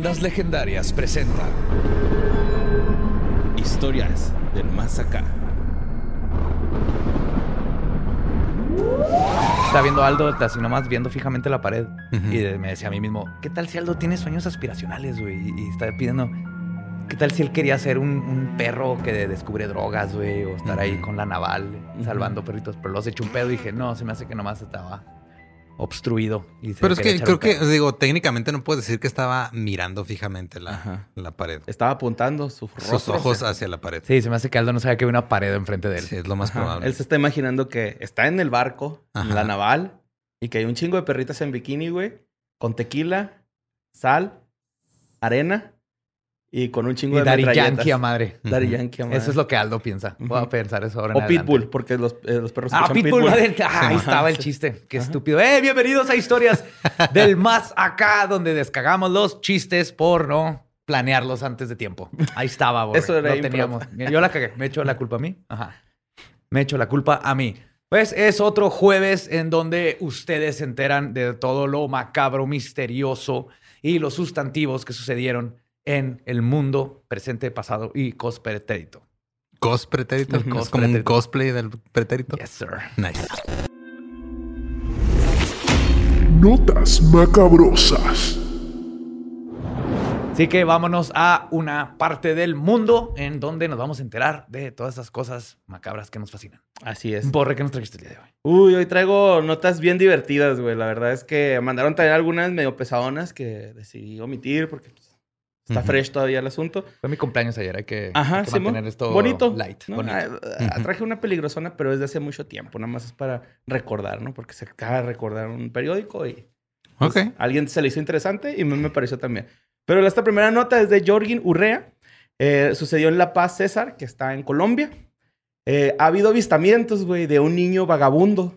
Leyendas Legendarias presenta Historias del Más Acá. Estaba viendo a Aldo, así nomás viendo fijamente la pared. Y me decía a mí mismo, ¿qué tal si Aldo tiene sueños aspiracionales, güey? Y, y está pidiendo, ¿qué tal si él quería ser un, un perro que descubre drogas, güey? O estar ahí con la naval salvando perritos. Pero los eché un pedo y dije, no, se me hace que nomás estaba obstruido. Y se Pero es que creo que, digo, técnicamente no puedes decir que estaba mirando fijamente la, la pared. Estaba apuntando su Sus rostro ojos hacia- hacia la pared. Sí, se me hace que Aldo no sabía que había una pared enfrente de él. Sí, es lo más Ajá. probable. Él se está imaginando que está en el barco, en la naval, y que hay un chingo de perritas en bikini, güey, con tequila, sal, arena y con un chingo Y de Daddy. Yankee a madre. Daddy. Yankee a madre. Eso es lo que Aldo piensa. Voy a pensar eso ahora en O adelante. Pitbull, porque los, eh, los perros Ah, Pitbull. madre. Ah, ahí Ajá. estaba el chiste. Qué estúpido. ¡Eh! Bienvenidos a Historias del Más Acá, donde descagamos los chistes por no planearlos antes de tiempo. Ahí estaba, güey. Eso era Lo teníamos. Yo la cagué. ¿Me echo la culpa a mí? Ajá. Me echo la culpa a mí. Pues es otro jueves en donde ustedes se enteran de todo lo macabro, misterioso y los sustantivos que sucedieron en el mundo presente, pasado y cospretérito. Cos pretérito. El Es cos como un cosplay del pretérito. Yes, sir. Nice. Notas macabrosas. Así que vámonos a una parte del mundo en donde nos vamos a enterar de todas esas cosas macabras que nos fascinan. Así es. Borre, ¿qué nos trajiste el día de hoy? Uy, hoy traigo notas bien divertidas, güey. La verdad es que mandaron también algunas medio pesadonas que decidí omitir porque pues, está fresh todavía el asunto. Fue mi cumpleaños ayer, hay que, Ajá, hay que Simón. mantener esto bonito. light. ¿no? bonito. Ah, traje una peligrosona, pero es de hace mucho tiempo. Nada más es para recordar, ¿no? Porque se acaba de recordar un periódico y a alguien se le hizo interesante y mí me pareció también. Pero esta primera nota es de Jorgin Urrea. Eh, sucedió en La Paz, César, que está en Colombia. Eh, ha habido avistamientos, güey, de un niño vagabundo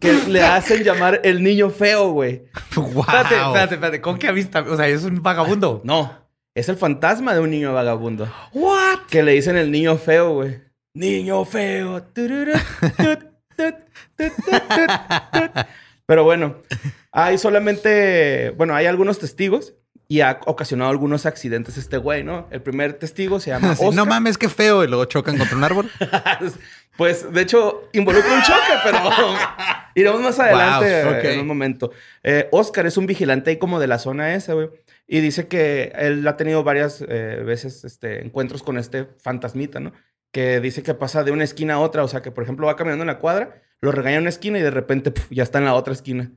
que le hacen llamar el niño feo, güey. Wow. Espérate, espérate, espérate. ¿Con qué avista? O sea, es un vagabundo. No, es el fantasma de un niño vagabundo. ¿What? Que le dicen el niño feo, güey. Niño feo. Pero bueno, hay solamente, bueno, hay algunos testigos y ha ocasionado algunos accidentes este güey, ¿no? El primer testigo se llama Oscar. no mames, qué feo. Y luego chocan contra un árbol. pues, de hecho, involucra un choque, pero iremos más adelante Wow, en un momento. Eh, Oscar es un vigilante ahí como de la zona esa, güey. Y dice que él ha tenido varias eh, veces este, encuentros con este fantasmita, ¿no? Que dice que pasa de una esquina a otra. O sea, que por ejemplo va caminando en la cuadra, lo regaña en una esquina y de repente puf, ya está en la otra esquina.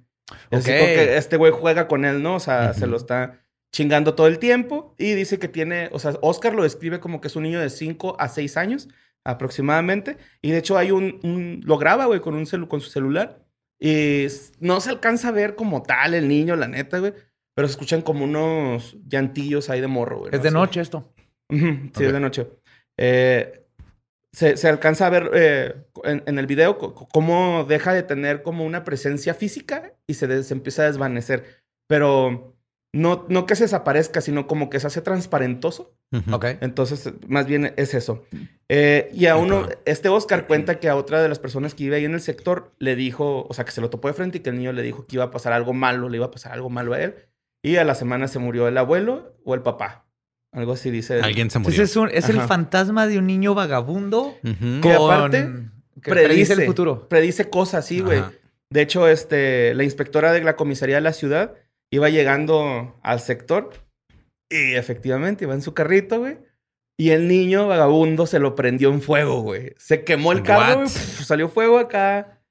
Es así que este güey juega con él, ¿no? O sea, se lo está chingando todo el tiempo. Y dice que tiene, o sea, Oscar lo describe como que es un niño de 5 a 6 años aproximadamente. Y de hecho hay un, un- lo graba, güey, con un celu- con su celular. Y no se alcanza a ver como tal el niño, la neta, güey. Pero se escuchan como unos llantillos ahí de morro, güey. Es de noche esto. Ujú, Sí, es de noche. Eh, se, se alcanza a ver eh, en, en el video cómo deja de tener como una presencia física y se, des- se empieza a desvanecer. Pero no, no que se desaparezca, sino como que se hace transparentoso. Ok. Entonces, más bien es eso. Eh, y a uno, este Oscar cuenta que a otra de las personas que vive ahí en el sector le dijo, o sea, que se lo topó de frente y que el niño le dijo que iba a pasar algo malo, le iba a pasar algo malo a él. Y a la semana se murió el abuelo o el papá. Algo así dice. Alguien se murió. Entonces es, un- es el fantasma de un niño vagabundo Ujú. Que con- aparte que predice el futuro. Predice cosas, sí, güey. De hecho, este, la inspectora de la comisaría de la ciudad iba llegando al sector y efectivamente iba en su carrito, güey. Y el niño vagabundo se lo prendió en fuego, güey. Se quemó el carro, güey, salió fuego acá.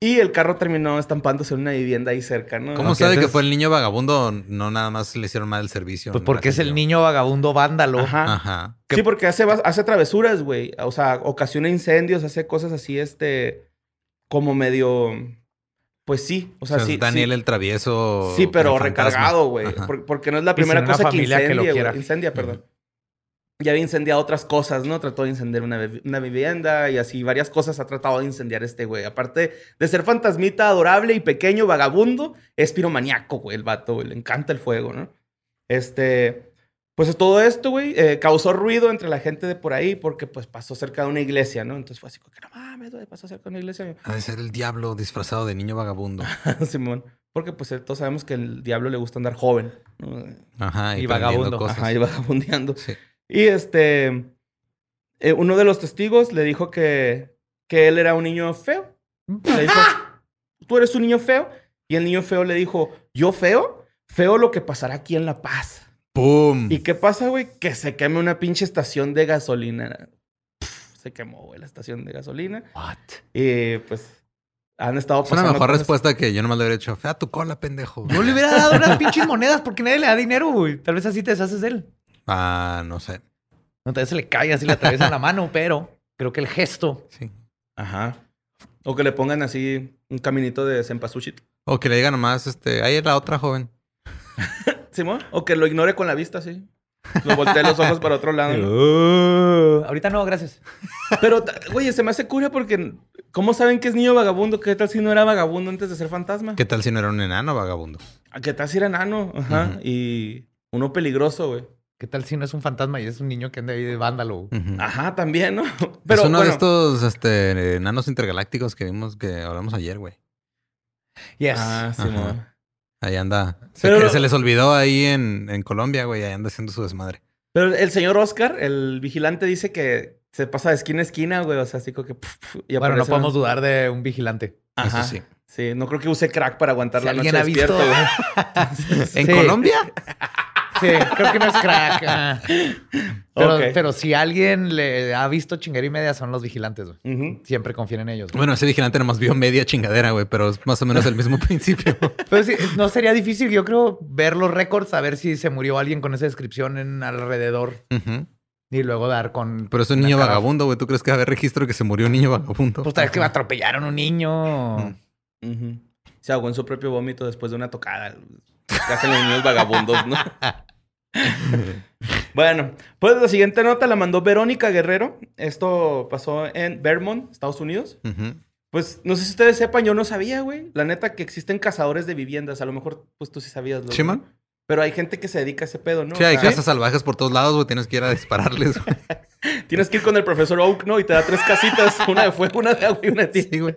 Y el carro terminó estampándose en una vivienda ahí cerca, ¿no? ¿Cómo sabe que fue el niño vagabundo? No nada más le hicieron mal el servicio. Pues porque es el niño vagabundo vándalo. Ajá. Ajá. Sí, porque hace, hace travesuras, güey. O sea, ocasiona incendios, hace cosas así, este... como medio. Pues sí. O O sea, sí. es Daniel sí. el travieso. Sí, pero recargado, güey. Porque no es la primera cosa que familia que lo incendia. Incendia, perdón. Ya había incendiado otras cosas, ¿no? Trató de incendiar una, una vivienda y así varias cosas ha tratado de incendiar este güey. Aparte de ser fantasmita adorable y pequeño, vagabundo, es piromaniaco, güey, el vato, güey. Le encanta el fuego, ¿no? Este... Pues todo esto, güey, eh, causó ruido entre la gente de por ahí porque pues pasó cerca de una iglesia, ¿no? Entonces fue así como que no mames, güey, pasó cerca de una iglesia. Ha de ser el diablo disfrazado de niño vagabundo. Simón. Porque pues eh, todos sabemos que el diablo le gusta andar joven. ¿no? Ajá. Y, Y vagabundo. Cosas. Ajá, y vagabundeando. Sí. Y este, eh, uno de los testigos le dijo que, que él era un niño feo. Le dijo, tú eres un niño feo. Y el niño feo le dijo, ¿yo feo? Feo lo que pasará aquí en La Paz. ¡Pum! ¿Y qué pasa, güey? Que se queme una pinche estación de gasolina. Pff, se quemó, güey, la estación de gasolina. What? Y pues han estado Es una pasando mejor respuesta que yo nomás le hubiera hecho. Fea tu cola, pendejo. No le hubiera dado unas pinches monedas porque nadie le da dinero, güey. Tal vez así te deshaces de él. Ah, no sé. No, tal vez se le cae así, le atraviesan la mano, pero creo que el gesto. Sí. Ajá. O que le pongan así un caminito de cempasúchil. O que le diga nomás, este, ahí es la otra joven. Simón. O que lo ignore con la vista, sí. Lo voltee los ojos para otro lado. ¿no? Uh, ahorita no, gracias. Pero, güey, se me hace cura porque... ¿Cómo saben que es niño vagabundo? ¿Qué tal si no era vagabundo antes de ser fantasma? ¿Qué tal si no era un enano vagabundo? ¿A ¿Qué tal si era enano? Ajá. Y uno peligroso, güey. ¿Qué tal si no es un fantasma y es un niño que anda ahí de vándalo? Ajá, también, ¿no? es uno bueno, de estos este, enanos intergalácticos que vimos que hablamos ayer, güey. Yes. Ah, Ajá. Ahí anda. Se, Pero- que se les olvidó ahí en, en Colombia, güey. Ahí anda haciendo su desmadre. Pero el señor Oscar, el vigilante, dice que se pasa de esquina a esquina, güey. O sea, así como que... puf, puf, y bueno, no podemos dudar de un vigilante. Ajá. Eso sí. Sí, no creo que use crack para aguantar Si la alguien noche ha visto... despierto, güey. ¿En Sí. Colombia? Sí, creo que no es crack. ah. Pero, pero si alguien le ha visto chingar y media, son los vigilantes. güey. Ujú. Siempre confían en ellos. güey. Bueno, ese vigilante nomás vio media chingadera, güey, pero es más o menos el mismo principio. Pero sí, no sería difícil, yo creo, ver los récords, saber si se murió alguien con esa descripción en alrededor y luego dar con. Pero es un niño cara- vagabundo, güey. ¿Tú crees que va a haber registro que se murió un niño vagabundo? Pues tal vez que atropellaron a un niño. Ujú. Se ahogó en su propio vómito después de una tocada. Que hacen los niños vagabundos, ¿no? bueno, pues la siguiente nota la mandó Verónica Guerrero. Esto pasó en Vermont, Estados Unidos. Pues no sé si ustedes sepan, yo no sabía, güey. La neta que existen cazadores de viviendas. A lo mejor, pues tú sí sabías. Sí, man. Pero hay gente que se dedica a ese pedo, ¿no? Sí, hay casas salvajes por todos lados, güey. Tienes que ir a dispararles, güey. Tienes que ir con el profesor Oak, ¿no? Y te da tres casitas. Una de fuego, una de agua y una de tierra. Sí, güey.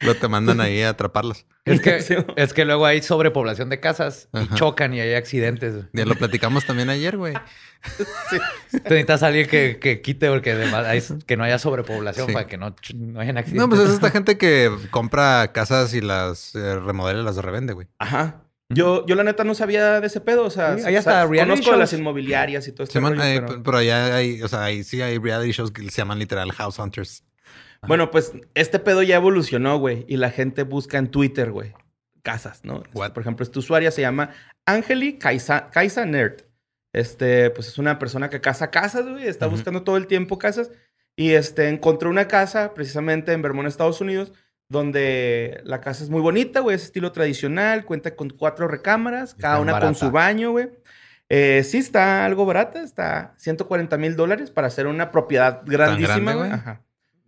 Luego te mandan ahí a atraparlas. Es que, Sí. es que luego hay sobrepoblación de casas y Ajá. chocan y hay accidentes. Ya lo platicamos también ayer, güey. Te necesitas a alguien que, que quite porque además hay- que no haya sobrepoblación Sí. para que no, no hayan accidentes. No, pues es esta gente que compra casas y las eh, remodela y las revende, güey. Ajá. Yo, yo la neta no sabía de ese pedo, o sea, Sí, ahí o hasta sea, reality conozco de las shows. inmobiliarias y todo esto. Se llaman, eh, p- pero allá hay, o sea, ahí sí hay reality shows que se llaman literal House Hunters. Bueno, pues este pedo ya evolucionó, güey, y la gente busca en Twitter, güey, casas, ¿no? What? Por ejemplo, esta usuaria se llama Angeli Kaisa, Kaisa Nerd. Este, pues es una persona que caza casas, güey, está buscando todo el tiempo casas y este encontró una casa precisamente en Vermont, Estados Unidos, donde la casa es muy bonita, güey, es estilo tradicional, cuenta con cuatro recámaras, cada una con su baño, güey. Eh, sí, está algo barata, está 140 mil dólares para hacer una propiedad grandísima, güey? Ajá.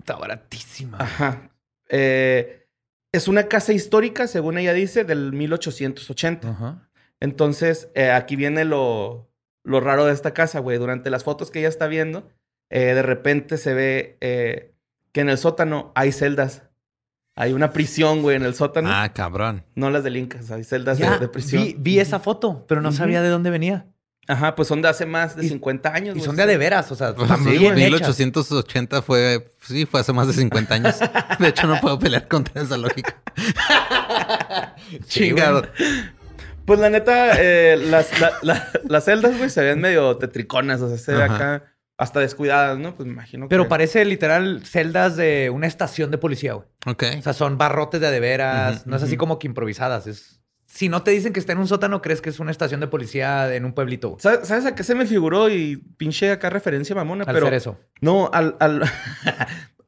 Está baratísima. Ajá. Eh, es una casa histórica, según ella dice, del 1880. Ajá. Entonces, eh, aquí viene lo, lo raro de esta casa, güey. Durante las fotos que ella está viendo, eh, de repente se ve eh, que en el sótano hay celdas. Hay una prisión, güey, en el sótano. Ah, cabrón. No las del Incas, hay celdas de, Ya, de prisión. vi, vi esa foto, pero no sabía de dónde venía. Ajá, pues son de hace más de Y- 50 años. Y son de a de veras, o sea, Pues sí, bien güey. hechas. 1880 fue, sí, fue hace más de 50 años. De hecho, no puedo pelear contra esa lógica. Chingado. Pues la neta, eh, las, la- la- las celdas, güey, se ven medio tetriconas. O sea, se ve Ajá. acá hasta descuidadas, ¿no? Pues me imagino que... Pero parece literal celdas de una estación de policía, güey. Ok. O sea, son barrotes de a de veras. Ujú, no es así como que improvisadas. Es... Si no te dicen que está en un sótano, crees que es una estación de policía en un pueblito. ¿Sabes, sabes a qué se me figuró? Y pinche acá referencia mamona, Al pero... ser eso. No, al... al...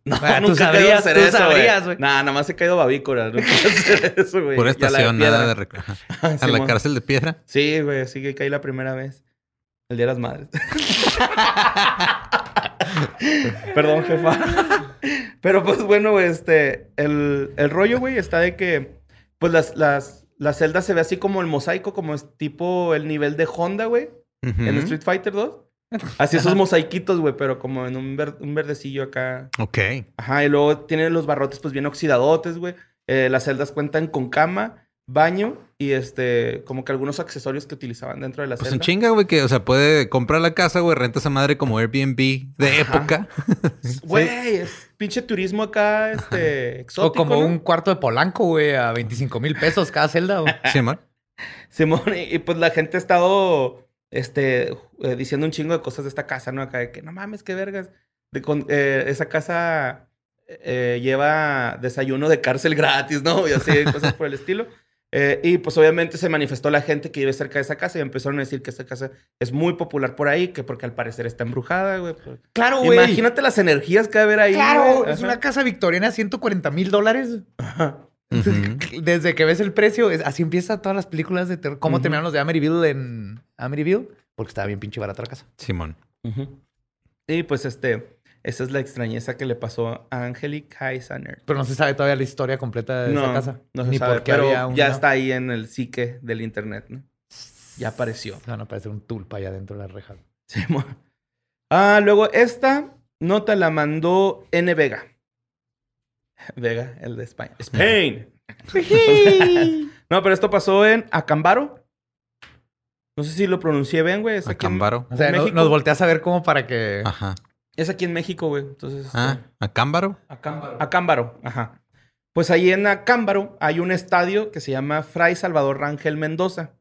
No, Ah, tú nunca sabrías, hacer tú eso, sabrías, güey. Nah, nada más he caído babícora. No quiero hacer eso, güey. Por estación, nada de... rec- Ajá. A la cárcel de piedra. Sí, güey, sí que caí la primera vez. El Día de las Madres. Perdón, jefa. Pero pues bueno, este, el, el rollo, güey, está de que, pues las, las, las celdas se ve así como el mosaico, como es tipo el nivel de Honda, güey, en Street Fighter 2. Así esos mosaiquitos, güey, pero como en un, ver- un verdecillo acá. Ok. Ajá, y luego tienen los barrotes pues bien oxidadotes, güey. Eh, las celdas cuentan con cama, baño y este, como que algunos accesorios que utilizaban dentro de la Pues celda. un chinga, güey, que, o sea, puede comprar la casa, güey, renta esa madre como Airbnb de Ajá. época. Güey, es pinche turismo acá, este, exótico, O como ¿no? un cuarto de Polanco, güey, a 25 mil pesos cada celda, güey. Simón, y, y, pues la gente ha estado, este, eh, diciendo un chingo de cosas de esta casa, ¿no? Acá de que, no mames, qué vergas. De con- eh, esa casa eh, lleva desayuno de cárcel gratis, ¿no? Y así, cosas por el estilo. Eh, y pues obviamente se manifestó la gente que vive cerca de esa casa y empezaron a decir que esa casa es muy popular por ahí, que porque al parecer está embrujada, güey. Claro, Imagínate las energías que va a haber ahí. Claro, güey. es Ajá. una casa victoriana, 140 mil dólares. Desde que ves el precio, es- así empieza todas las películas de terror. ¿Cómo terminaron los de Amityville en Amityville? Porque estaba bien pinche barata la casa. Simón. Y pues este, esa es la extrañeza que le pasó a Angelique Heisaner. Pero no se sabe todavía la historia completa de esa casa. no se Ni sabe, por qué pero había un... ya está ahí en el psique del internet, ¿no? Ya apareció. Se van a aparecer un tulpa allá dentro de la reja. Sí, ah, luego esta nota la mandó N. Vega. Vega, el de España. Spain. no, pero esto pasó en Acambaro. No sé si lo pronuncié bien, güey. Es aquí en- Acámbaro. O sea, no- nos volteas a ver como para que... Ajá. Es aquí en México, güey. Entonces, este, Ah, Acámbaro. Acámbaro. Acámbaro, ajá. Pues ahí en Acámbaro hay un estadio que se llama Fray Salvador Rangel Mendoza.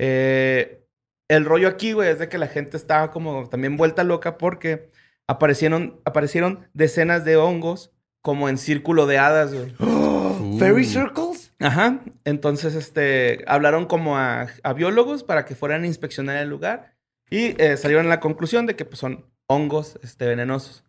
Eh, el rollo aquí, güey, es de que la gente estaba como también vuelta loca porque aparecieron, aparecieron decenas de hongos como en círculo de hadas, güey. Uh. ¿Fairy Circles? Ajá. Entonces, este, hablaron como a, a biólogos para que fueran a inspeccionar el lugar y eh, salieron a la conclusión de que pues, son hongos este, venenosos.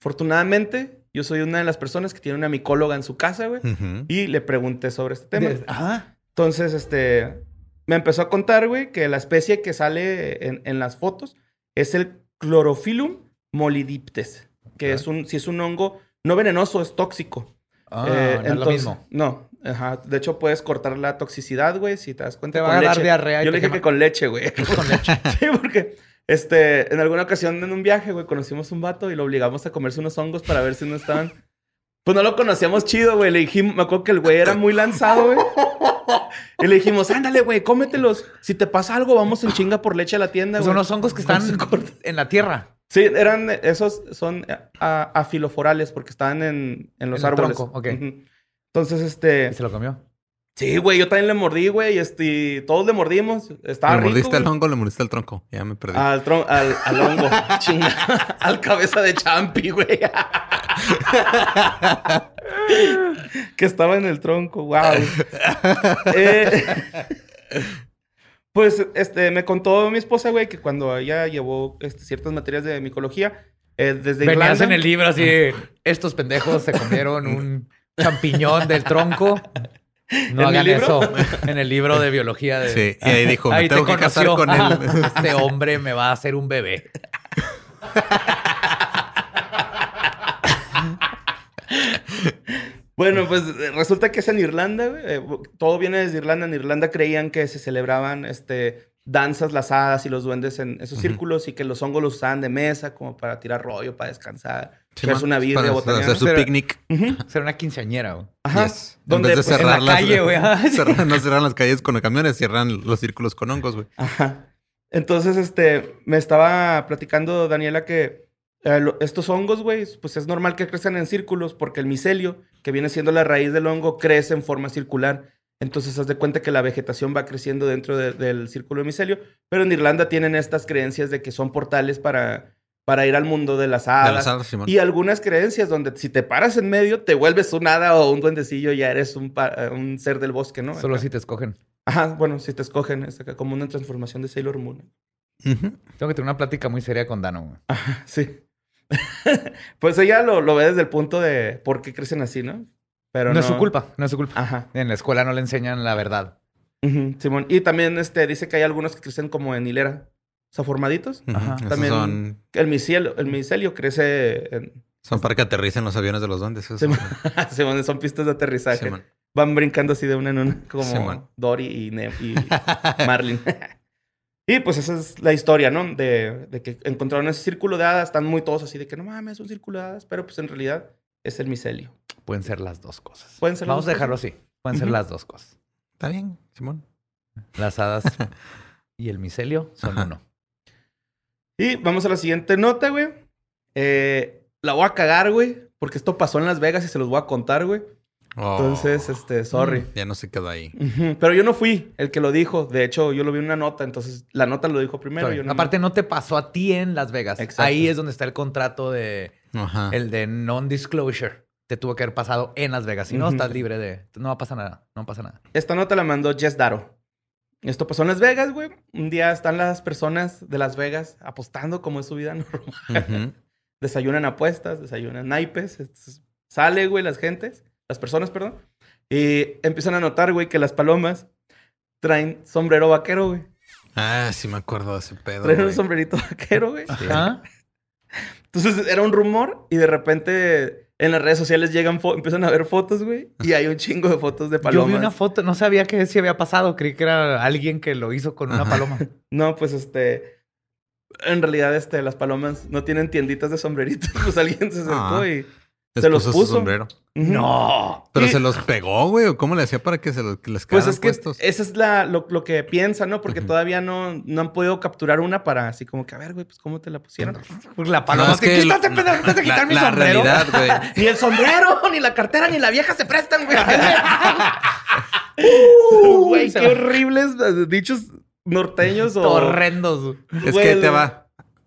Afortunadamente, yo soy una de las personas que tiene una micóloga en su casa, güey, y le pregunté sobre este tema. Ajá. Entonces, este, me empezó a contar, güey, que la especie que sale en, en las fotos es el Chlorophyllum molidiptes, que es un, si es un hongo no venenoso, es tóxico. Ah, Eh, no es lo mismo. No, ajá. De hecho, puedes cortar la toxicidad, güey, si te das cuenta. Te va con a dar leche. diarrea Yo le dije que con leche, güey. Con leche. sí, porque este, en alguna ocasión en un viaje, güey, conocimos un vato y lo obligamos a comerse unos hongos para ver si no estaban. Pues no lo conocíamos chido, güey. Le dijimos, me acuerdo que el güey era muy lanzado, güey. Y le dijimos, ándale, güey, cómetelos. Si te pasa algo, vamos en chinga por leche a la tienda, güey. Son los hongos que están en la tierra. Sí, eran, esos son eh, afiloforales porque estaban en, en los En el árboles. tronco, ok. Entonces, este. Y se lo comió. Sí, güey, yo también le mordí, güey, y este, todos le mordimos. Estaba ¿Le rico, mordiste al güey. hongo o le mordiste al tronco? Ya me perdí. Al, tron- al, al hongo, chinga. al cabeza de champi, güey. que estaba en el tronco, wow. Eh, pues, este, me contó mi esposa, güey, que cuando ella llevó este, ciertas materias de micología, eh, desde Venías Irlanda... en el libro así, estos pendejos se comieron un champiñón del tronco. No ¿En mi hagan libro? eso. En el libro de biología de... Sí, y ahí dijo, me Ahí te tengo que casar con él. Este hombre me va a hacer un bebé. Bueno, pues eh, resulta que es en Irlanda, güey. Eh, todo viene desde Irlanda. En Irlanda creían que se celebraban este, danzas, las hadas y los duendes en esos círculos y que los hongos los usaban de mesa como para tirar rollo, para descansar. Man, una birria, para botanear. hacer su Pero- picnic. Ujú. Ser una quinceañera, güey. Ajá. Yes. Donde, en vez de pues, cerrar en la las, calle, güey. Cerrar- no cerran las calles con los camiones, cierran los círculos con hongos, güey. Ajá. Entonces, este, me estaba platicando Daniela que eh, lo- estos hongos, güey, pues es normal que crezcan en círculos porque el micelio, que viene siendo la raíz del hongo, crece en forma circular. Entonces, haz de cuenta que la vegetación va creciendo dentro de- del círculo de micelio. Pero en Irlanda tienen estas creencias de que son portales para, para ir al mundo de las De hadas. las alas, Simón. Y algunas creencias donde si te paras en medio, te vuelves un hada o un duendecillo, ya eres un, eh, un ser del bosque, ¿no? Solo Acá. si te escogen. Ajá, bueno, si te escogen, es acá como una transformación de Sailor Moon. Tengo que tener una plática muy seria con Dano, güey. Sí. Pues ella lo, lo ve desde el punto de por qué crecen así, ¿no? Pero no, es su culpa, no es su culpa. Ajá. En la escuela no le enseñan la verdad. Simón. Y también este, dice que hay algunos que crecen como en hilera. O sea, formaditos. Ajá. También son, el micelio, el micelio crece en... son para que aterricen los aviones de los duendes. Simón, Simón, son pistas de aterrizaje. Simón. Van brincando así de una en una, como. Dory y, Ne- y Marlin. y pues esa es la historia, ¿no? De, de que encontraron ese círculo de hadas. Están muy todos así de que no mames, es un círculo de hadas. Pero pues en realidad es el micelio. Pueden ser las dos cosas. Pueden ser las Vamos a dejarlo así. Pueden ser las dos cosas. Está bien, Simón. Las hadas y el micelio son Ajá. uno. Y vamos a la siguiente nota, güey. Eh, la voy a cagar, güey. Porque esto pasó en Las Vegas y se los voy a contar, güey. Oh. Entonces, este, sorry. Ya no se quedó ahí. Pero yo no fui el que lo dijo. De hecho, yo lo vi en una nota. Entonces, la nota lo dijo primero. Yo no- Aparte, no te pasó a ti en Las Vegas. Exacto. Ahí es donde está el contrato de Ajá. el de non-disclosure. Te tuvo que haber pasado en Las Vegas. Si no, Ujú. estás libre de. No pasa nada. No pasa nada. Esta nota la mandó Jess Daro. Esto pasó en Las Vegas, güey. Un día están las personas de Las Vegas apostando como es su vida normal. Desayunan apuestas, desayunan naipes. Sale, güey, las gentes, las personas, perdón. Y empiezan a notar, güey, que las palomas traen sombrero vaquero, güey. Ah, sí me acuerdo de ese pedo. Traen un sombrerito vaquero, güey. Ajá. Entonces era un rumor y de repente en las redes sociales llegan, empiezan a ver fotos, güey. Y hay un chingo de fotos de Yo palomas. vi una foto, no sabía que sí había pasado. Creí que era alguien que lo hizo con una Ajá. paloma. No, pues este. En realidad, este, las palomas no tienen tienditas de sombreritos. Pues alguien se acercó Ah. y. Se los puso sombrero. No. Pero Y- se los pegó, güey. ¿O cómo le hacía para que se los, que les Pues es que puestos? esa es la, lo, lo que piensan, ¿no? Porque Ujú. todavía no, no han podido capturar una para así como que, a ver, güey, pues cómo te la pusieron. Pues la No, paloma es que, que quítate, lo- quítate, la, quitar mi la sombrero. realidad, güey. ni el sombrero, ni la cartera, ni la vieja se prestan, güey. Uh, Güey, qué horribles eh, dichos norteños o. Horrendos. Es Güey, que te va.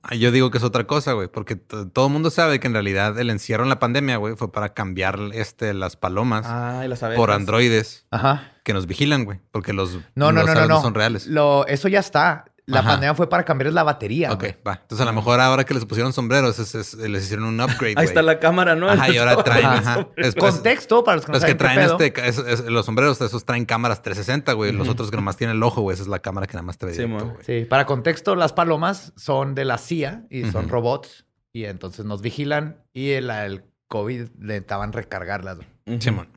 Ah, Yo digo que es otra cosa, güey, porque todo el mundo sabe que en realidad el encierro en la pandemia, güey, fue para cambiar este, las palomas las abejas. por androides Ajá. que nos vigilan, güey, porque los, No, no, los no, no, no. son reales. Lo, eso ya está. La Ajá. pandemia fue para cambiar la batería. ok, va. Entonces a lo mejor ahora que les pusieron sombreros, es- es- les hicieron un upgrade. Ahí está la cámara, ¿no? Ajá, y ahora traen, Ajá. ajá. Es- Contexto para los que no Los que saben traen este, es- es- los sombreros, esos traen cámaras 360, güey. Los otros que nomás tienen el ojo, güey. Esa es la cámara que nada más te ve Sí, directo. Sí, para contexto, las palomas son de la CIA y son robots. Y entonces nos vigilan y el, el COVID necesitaban recargarlas. güey. Ujú. Simón.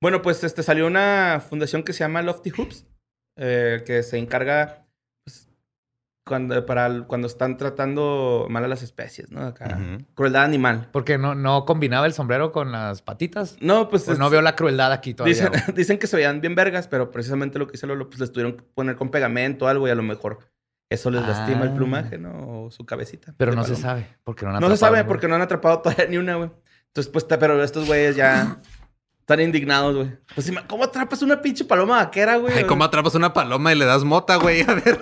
Bueno, pues este salió una fundación que se llama Lofty Hoops, eh, que se encarga pues, cuando, para el- cuando están tratando mal a las especies, ¿no? Acá. Crueldad animal. Porque no, no combinaba el sombrero con las patitas. No, pues, Pues no es- veo la crueldad aquí todavía. dicen, dicen que se veían bien vergas, pero precisamente lo que hizo Lolo, pues les tuvieron que poner con pegamento o algo y a lo mejor eso les lastima el Ah. plumaje, ¿no? O su cabecita. Pero no se sabe. Porque no, han No se atrapado sabe porque no han atrapado todavía ni una, güey. Entonces, pues, pero estos güeyes ya están indignados, güey. Pues, ¿cómo atrapas una pinche paloma vaquera, güey? Ay, ¿cómo atrapas una paloma y le das mota, güey? A ver.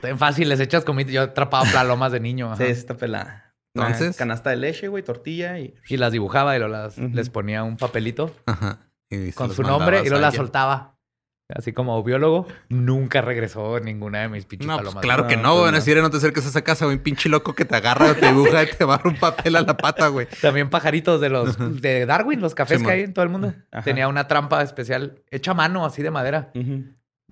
Tan fácil, les echas comida. Yo atrapaba palomas de niño. ajá. Sí, está pelada. Una Entonces. canasta de leche, güey, tortilla y... Y las dibujaba y luego las, les ponía un papelito Ajá. Y con su nombre y a las soltaba. Así como biólogo, nunca regresó ninguna de mis pinches No, pues palomas. claro que No, pues güey. Van no. a decir, no te acerques a esa casa, güey. Un pinche loco que te agarra, te dibuja y te barra un papel a la pata, güey. También pajaritos de los de Darwin, los cafés que hay en todo el mundo. Ajá. Tenía una trampa especial hecha a mano, así de madera. Ujú.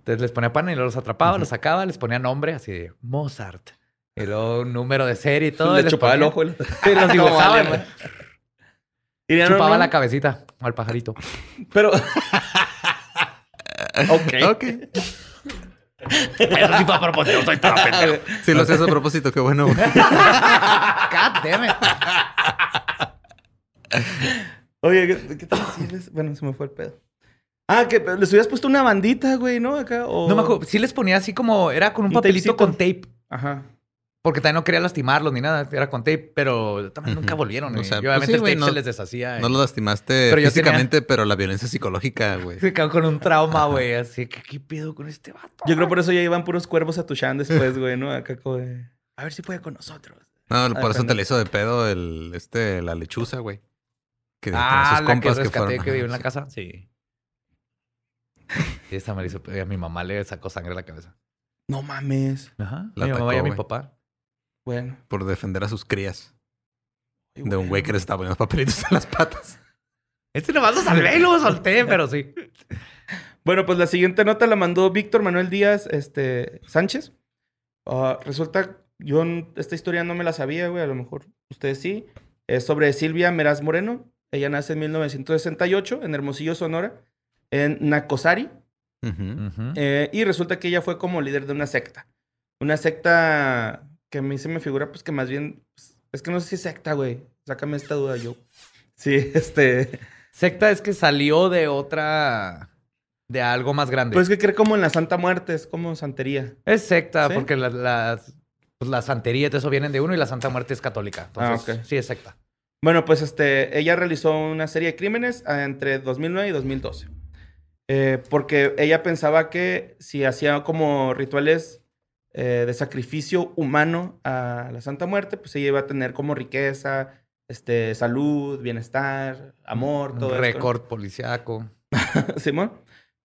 Entonces les ponía pan y luego los atrapaba, los sacaba, les ponía nombre, así de Mozart. Y luego un número de serie y todo. y Le les chupaba el ojo. güey. Sí, los dibujaba. vale, güey. güey. Y no- Chupaba no- la cabecita al pajarito. Pero... ok. Ok. Eso sí fue a propósito, soy tan pendejo. Sí, lo hacías a propósito, qué bueno. God damn it. Oye, ¿qué, qué tal si les- Bueno, se me fue el pedo. Ah, que les hubieras puesto una bandita, güey, ¿no? Acá, o... No me acuerdo. Sí les ponía así como... Era con un, Un papelito tapecito. con tape. Ajá. Porque también no quería lastimarlos ni nada. Era con tape. Pero también nunca volvieron. O y sea, pues obviamente sí, el güey, tape no- se les deshacía. No y lo lastimaste Pero físicamente, pero la violencia psicológica, güey. Se quedó con un trauma, güey. Así que, ¿qué pedo con este vato? Yo creo por eso ya iban puros cuervos a Tushan después, güey, ¿no? Acá como de... A ver si puede con nosotros. No, por eso te le hizo de pedo el, este, la lechuza, güey. Que con Ah, sus la que compas que, rescaté que, fueron. vivió en la casa. Sí. Sí, esa me la hizo. A mi mamá le sacó sangre de la cabeza. No mames. Ajá. La mi mamá atacó, y a mi güey. papá. Bueno. por defender a sus crías. De un güey que les estaba poniendo papelitos en las patas. Este nomás lo salvé y lo solté, pero sí. Bueno, pues la siguiente nota la mandó Víctor Manuel Díaz este, Sánchez. Ah, resulta, yo esta historia no me la sabía, güey, a lo mejor ustedes sí. Es sobre Silvia Meraz Moreno. Ella nace en 1968 en Hermosillo, Sonora, en Nacosari. Ujú. Eh, y resulta que ella fue como líder de una secta. Una secta que a mí se me figura, pues que más bien. pues, es que no sé si es secta, güey. Sácame esta duda yo. Sí, este. Secta es que salió de otra. de algo más grande. Pues que cree como en la Santa Muerte, es como santería. es secta, ¿Sí? porque la- las. Pues la santería y todo eso vienen de uno y la Santa Muerte es católica. Entonces, Ah, ok. sí es secta. Bueno, pues este, ella realizó una serie de crímenes ah, entre 2009 y 2012. Eh, porque ella pensaba que si hacía como rituales eh, de sacrificio humano a la Santa Muerte, pues ella iba a tener como riqueza, este, salud, bienestar, amor, todo récord policiaco. Simón.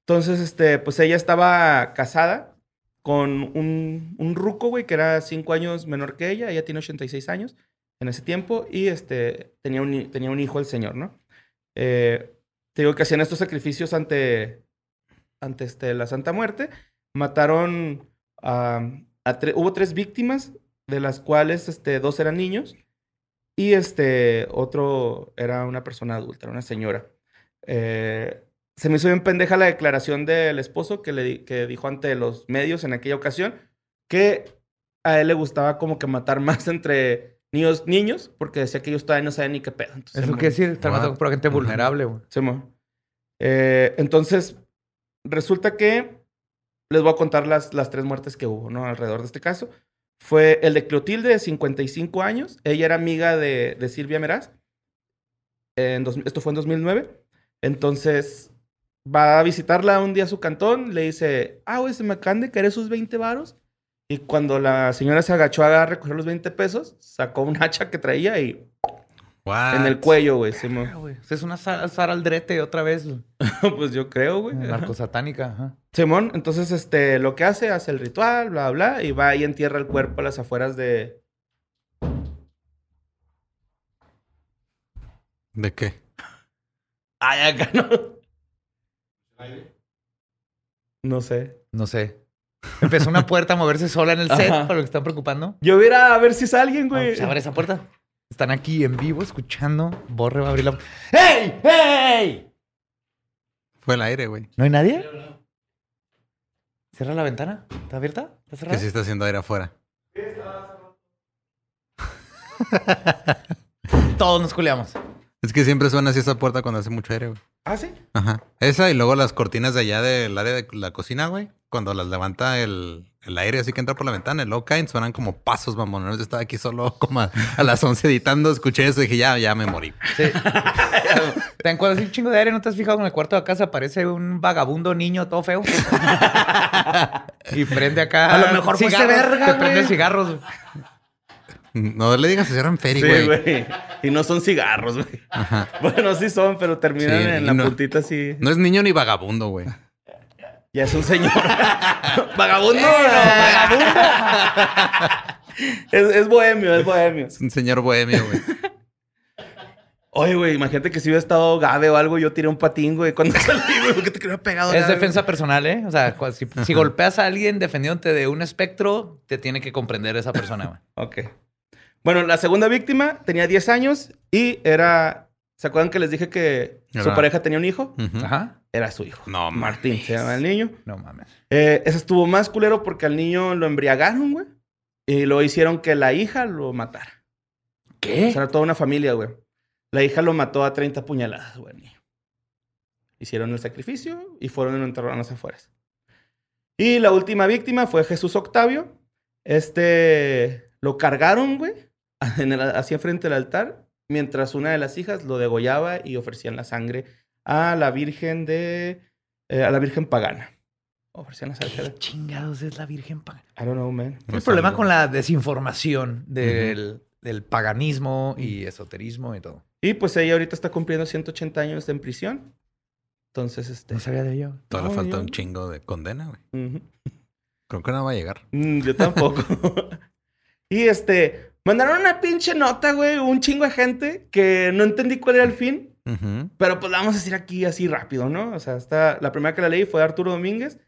Entonces, este, pues ella estaba casada con un, un ruco, güey, que era cinco años menor que ella. Ella tiene 86 años en ese tiempo y este, tenía, un, tenía un hijo el señor, ¿no? Eh, te digo que hacían estos sacrificios ante, ante este, la Santa Muerte. Mataron a... a hubo tres víctimas, de las cuales este, dos eran niños y este otro era una persona adulta, una señora. Eh, se me hizo bien pendeja la declaración del esposo que, le, que dijo ante los medios en aquella ocasión que a él le gustaba como que matar más entre niños, niños porque decía que ellos todavía no saben ni qué pedo. Entonces, Es lo se que mo- decir, estar matando por gente vulnerable, güey. se Eh, entonces, resulta que les voy a contar las, las tres muertes que hubo, ¿no? Alrededor de este caso. Fue el de Clotilde, de 55 años. Ella era amiga de, de Silvia Meraz. En dos- esto fue en 2009. Entonces, va a visitarla un día a su cantón. Le dice, ah, güey, se me acaban de caer esos 20 varos. Y cuando la señora se agachó a recoger los 20 pesos, sacó un hacha que traía y What? en el cuello, güey. mo- Ah, güey. Es una Sara, Aldrete otra vez. güey. pues yo creo, güey. Narcosatánica. Ajá. Simón, entonces, este, lo que hace, hace el ritual, bla, bla, y va y entierra el cuerpo a las afueras de... ¿De qué? Ay, acá no. No sé. No sé. Empezó una puerta a moverse sola en el set, Ajá. para lo que están preocupando. Yo voy a ir a ver si es alguien, Ah, güey. Se abre esa puerta. Están aquí en vivo escuchando. Borre va a abrir la ¡Hey! ¡Hey! Fue el aire, güey. ¿No hay nadie? Cierra la ventana. ¿Está abierta? ¿Está Que cerrada? sí está haciendo aire afuera. Todos nos culeamos. Es que siempre suena así esa puerta cuando hace mucho aire, güey. ¿Ah, sí? Ajá. Esa y luego las cortinas de allá del área de la cocina, güey. Cuando las levanta el, el aire así que entra por la ventana, luego caen, suenan como pasos, mamón. Yo estaba aquí solo como a, a las 11 editando, escuché eso y dije, ya, ya me morí. Sí. ¿Te cuando hace un chingo de aire? ¿No te has fijado que en el cuarto de casa aparece un vagabundo niño todo feo? y prende acá. A lo mejor cigarros. verga, Te prende güey. cigarros. Güey. No le digas que eran Ferry, Sí, güey. güey. Y no son cigarros, güey. Ajá. Bueno, sí son, pero terminan Sí, en la no- puntita así. No es niño ni vagabundo, güey. Ya es un señor. ¡Vagabundo! ¡Vagabundo! es, es bohemio, es bohemio. Es un señor bohemio, güey. Oye, güey, imagínate que si hubiera estado Gabe o algo, yo tiré un patín, güey, cuando salí, güey, porque te pegado. Es Gabe. defensa personal, ¿eh? O sea, si, si golpeas a alguien defendiéndote de un espectro, te tiene que comprender esa persona, güey. Ok. Bueno, la segunda víctima tenía 10 años y era. ¿Se acuerdan que les dije que su pareja tenía un hijo? Ajá. Era su hijo. No, Martín se llama el niño. No mames. Eh, ese estuvo más culero porque al niño lo embriagaron, güey. Y lo hicieron que la hija lo matara. O ¿Qué? sea, era toda una familia, güey. La hija lo mató a 30 puñaladas, güey. niño. Hicieron el sacrificio y fueron y lo enterraron a las afueras. Y la última víctima fue Jesús Octavio. Este lo cargaron, güey, en el- así enfrente del altar, mientras una de las hijas lo degollaba y ofrecían la sangre a la Virgen de. eh, a la Virgen pagana. Ofrecían la sangre. ¿Qué chingados es la Virgen pagana? I don't know, man. No El problema con la desinformación del, del paganismo y esoterismo y todo. Y pues ella ahorita está cumpliendo 180 años en prisión. Entonces, este. No sabía de ello. Todavía No, falta yo- un chingo de condena, güey. ujú. Creo que no va a llegar. Mm, yo tampoco. Y este, mandaron una pinche nota, güey, un chingo de gente que no entendí cuál era el fin. Ujú. Pero pues la vamos a decir aquí así rápido, ¿no? O sea, está, la primera que la leí fue de Arturo Domínguez.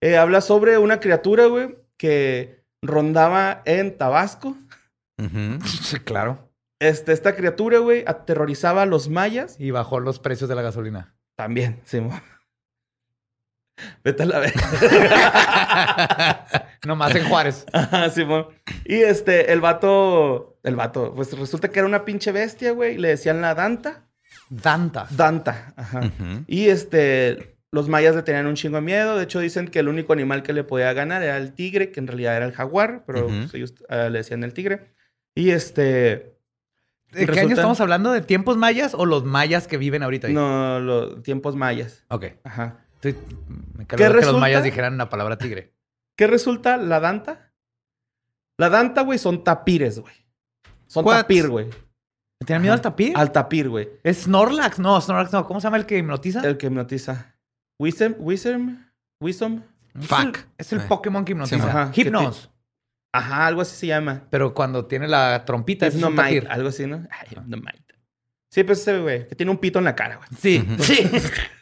Eh, habla sobre una criatura, güey, que rondaba en Tabasco. Ujú. Sí, claro. Este, esta criatura, güey, aterrorizaba a los mayas. Y bajó los precios de la gasolina. También, Simón. Vete a la vez. Nomás en Juárez. Ajá, Simón. Y este, el vato, el vato, pues resulta que era una pinche bestia, güey. Le decían la Danta. Danta. Danta, ajá. Y este, los mayas le tenían un chingo de miedo. De hecho, dicen que el único animal que le podía ganar era el tigre, que en realidad era el jaguar, pero pues, ellos ah, le decían el tigre. Y este, ¿De qué año estamos hablando? ¿De tiempos mayas o los mayas que viven ahorita ahí? no, los tiempos mayas. Ok. Ajá. Estoy- me ¿Qué que los mayas dijeran la palabra tigre. ¿Qué resulta la Danta? La Danta, güey, son tapires, güey. Son What? tapir, güey. ¿Me tienen miedo al tapir? Al tapir, güey. ¿Es Snorlax? No, Snorlax no. ¿Cómo se llama el que hipnotiza? El que hipnotiza. Wisdom, Wisdom, Wisdom. Fuck. Es el. Pokémon que hipnotiza. Sí, ajá. Hypnos. Ajá, algo así se llama. Pero cuando tiene la trompita, es un Hypnomite, tapir. algo así, ¿no? Ay, Hypnomite. Sí, pues ese güey, que tiene un pito en la cara, güey. Sí, sí.